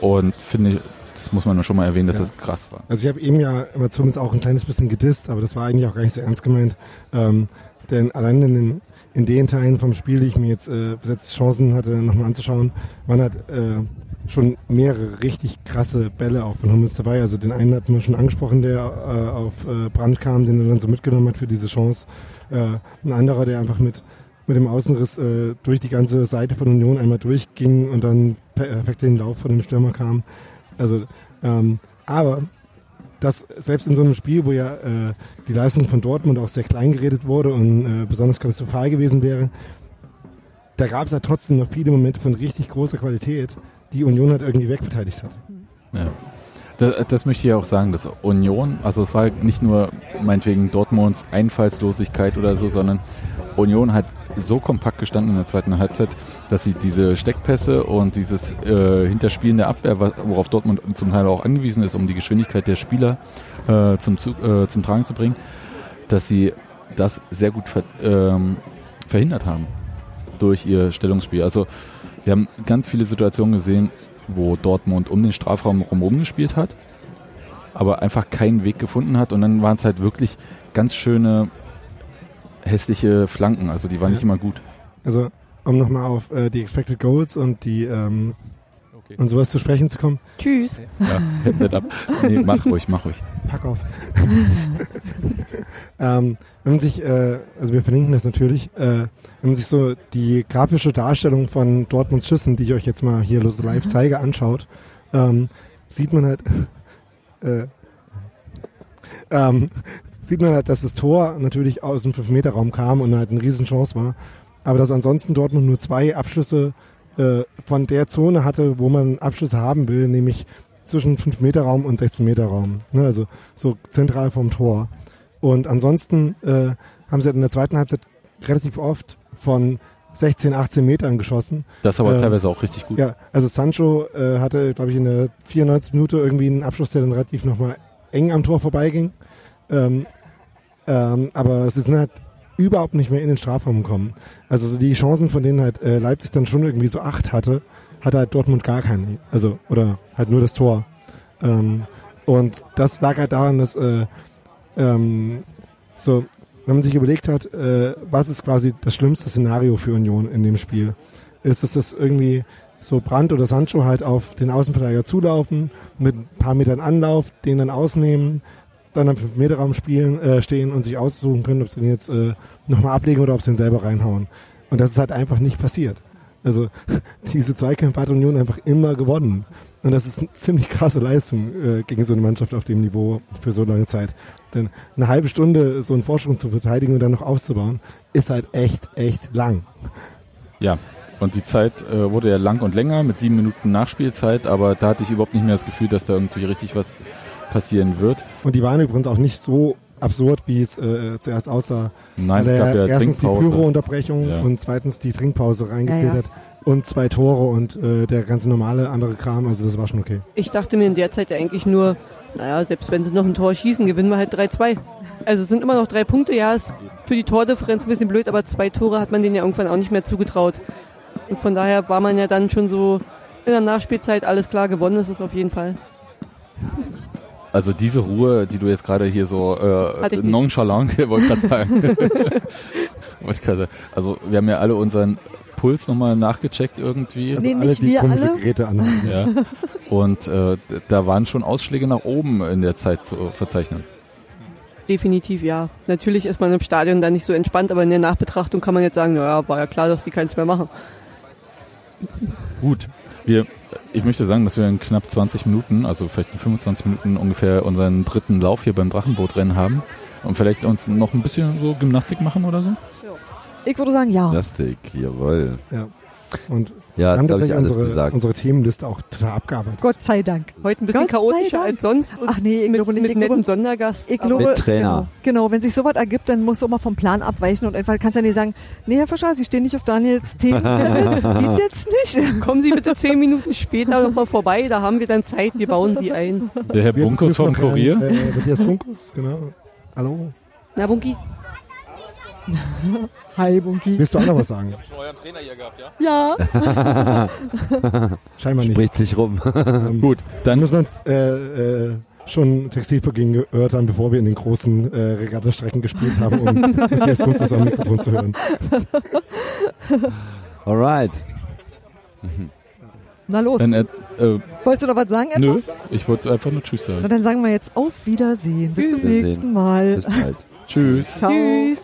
Und finde, das muss man schon mal erwähnen, dass Ja. das krass war. Also ich habe eben ja immer zumindest auch ein kleines bisschen gedisst, aber das war eigentlich auch gar nicht so ernst gemeint. Ähm, denn allein in den, in den Teilen vom Spiel, die ich mir jetzt äh, bis jetzt Chancen hatte, nochmal anzuschauen, waren halt äh, schon mehrere richtig krasse Bälle auch von Hummels dabei. Also den einen hatten wir schon angesprochen, der äh, auf äh, Brand kam, den er dann so mitgenommen hat für diese Chance. Äh, ein anderer, der einfach mit mit dem Außenriss äh, durch die ganze Seite von Union einmal durchging und dann perfekt in den Lauf von dem Stürmer kam. Also, ähm, aber dass selbst in so einem Spiel, wo ja äh, die Leistung von Dortmund auch sehr klein geredet wurde und äh, besonders katastrophal gewesen wäre, da gab es ja trotzdem noch viele Momente von richtig großer Qualität, die Union halt irgendwie wegverteidigt hat. Ja. Das, das möchte ich auch sagen, dass Union, also es war nicht nur meinetwegen Dortmunds Einfallslosigkeit oder so, sondern Union hat so kompakt gestanden in der zweiten Halbzeit, dass sie diese Steckpässe und dieses äh, Hinterspielen der Abwehr, worauf Dortmund zum Teil auch angewiesen ist, um die Geschwindigkeit der Spieler äh, zum, äh, zum Tragen zu bringen, dass sie das sehr gut ver ähm, verhindert haben durch ihr Stellungsspiel. Also wir haben ganz viele Situationen gesehen, wo Dortmund um den Strafraum herum gespielt hat, aber einfach keinen Weg gefunden hat. Und dann waren es halt wirklich ganz schöne hässliche Flanken. Also die waren Ja. nicht immer gut. Also, um nochmal auf äh, die Expected Goals und die ähm, Okay. und sowas zu sprechen zu kommen, Tschüss. Ja, Headset ab. Nee, (laughs) mach ruhig, mach ruhig. pack auf. (laughs) ähm, wenn man sich, äh, also wir verlinken das natürlich, äh, wenn man sich so die grafische Darstellung von Dortmunds Schüssen, die ich euch jetzt mal hier live zeige, anschaut, ähm, sieht man halt, (laughs) äh, ähm, sieht man halt, dass das Tor natürlich aus dem 5-Meter-Raum kam und halt eine Riesenchance war, aber dass ansonsten Dortmund nur zwei Abschlüsse äh, von der Zone hatte, wo man Abschlüsse haben will, nämlich zwischen 5-Meter-Raum und 16-Meter-Raum. Ne, also so zentral vom Tor. Und ansonsten äh, haben sie halt in der zweiten Halbzeit relativ oft von 16, 18 Metern geschossen. Das ist aber Ähm, teilweise auch richtig gut. Ja, also Sancho äh, hatte, glaube ich, in der 94 Minute irgendwie einen Abschluss, der dann relativ nochmal eng am Tor vorbeiging. Ähm, ähm, aber sie sind halt überhaupt nicht mehr in den Strafraum gekommen. Also so die Chancen, von denen halt äh, Leipzig dann schon irgendwie so acht hatte, hatte halt Dortmund gar keine. Also, oder halt nur das Tor. Ähm, und das lag halt daran, dass äh, ähm, so, wenn man sich überlegt hat, äh, was ist quasi das schlimmste Szenario für Union in dem Spiel, ist es, dass irgendwie so Brandt oder Sancho halt auf den Außenverteidiger zulaufen, mit ein paar Metern Anlauf, den dann ausnehmen, dann am 5-Meter-Raum spielen, äh, stehen und sich aussuchen können, ob sie den jetzt äh, nochmal ablegen oder ob sie den selber reinhauen. Und das ist halt einfach nicht passiert. Also (laughs) diese Zweikämpfe hat Union einfach immer gewonnen. Und das ist eine ziemlich krasse Leistung äh, gegen so eine Mannschaft auf dem Niveau für so lange Zeit. Denn eine halbe Stunde so einen Vorsprung zu verteidigen und dann noch aufzubauen, ist halt echt, echt lang. Ja. Und die Zeit äh, wurde ja lang und länger mit sieben Minuten Nachspielzeit, aber da hatte ich überhaupt nicht mehr das Gefühl, dass da irgendwie richtig was passieren wird. Und die waren übrigens auch nicht so absurd, wie es äh, zuerst aussah. Nein, es gab ja erstens die. Pyro-Unterbrechung Ja. und zweitens die Trinkpause reingezählt Ja, ja. hat und zwei Tore und äh, der ganze normale andere Kram. Also das war schon okay. Ich dachte mir in der Zeit ja eigentlich nur, naja, selbst wenn sie noch ein Tor schießen, gewinnen wir halt 3-2. Also es sind immer noch drei Punkte, ja, ist für die Tordifferenz ein bisschen blöd, aber zwei Tore hat man denen ja irgendwann auch nicht mehr zugetraut. Und von daher war man ja dann schon so in der Nachspielzeit alles klar, gewonnen ist es auf jeden Fall. Also diese Ruhe, die du jetzt gerade hier so äh, nonchalant, (laughs) wollte ich gerade (laughs) sagen. Also wir haben ja alle unseren Puls nochmal nachgecheckt irgendwie. Also Nee, alle, nicht die wir komische alle. Geräte anhaben. Ja. Und äh, da waren schon Ausschläge nach oben in der Zeit zu verzeichnen. Definitiv ja. Natürlich ist man im Stadion dann nicht so entspannt, aber in der Nachbetrachtung kann man jetzt sagen, naja, war ja klar, dass die keins mehr machen. Gut, wir, ich möchte sagen, dass wir in knapp 20 Minuten, also vielleicht in 25 Minuten ungefähr unseren dritten Lauf hier beim Drachenbootrennen haben und vielleicht uns noch ein bisschen so Gymnastik machen oder so. Ich würde sagen, ja. Plastik, jawohl. Ja. Und Ja, wir haben ich tatsächlich alles unsere, gesagt. unsere Themenliste auch total abgearbeitet. Gott sei Dank. Heute ein bisschen Gott chaotischer als sonst und Ach nee, ich mit, glaube nicht. mit Ich nettem glaube, Sondergast. ich glaube, Mit Trainer. Genau, genau, wenn sich sowas ergibt, dann musst du auch mal vom Plan abweichen und einfach kannst du ja nicht sagen, nee, Herr Fischer, Sie stehen nicht auf Daniels Themen. (laughs) Geht jetzt nicht. Kommen Sie bitte zehn Minuten später nochmal vorbei, da haben wir dann Zeit, wir bauen Sie ein. Der Herr Bunkus vom Kurier. Äh, Matthias Bunkus, genau. Hallo. Na, Bunky? (laughs) Hi, Bunky. Willst du auch noch was sagen? euren Trainer hier gehabt, ja? Ja. (laughs) Scheinbar nicht. Spricht sich rum. Ähm, Gut, Dann dann muss man äh, äh, schon Textilbeginn gehört haben, bevor wir in den großen äh, Regattastrecken gespielt haben, um Matthias Bunkus am Mikrofon zu hören. (laughs) Alright. Na los. Dann, äh, äh, Wolltest du noch was sagen, Edmund? nö, ich wollte einfach nur Tschüss Na, sagen. dann sagen wir jetzt auf Wiedersehen. Bis zum nächsten Mal. Bis bald. (laughs) Tschüss. Ciao. Tschüss.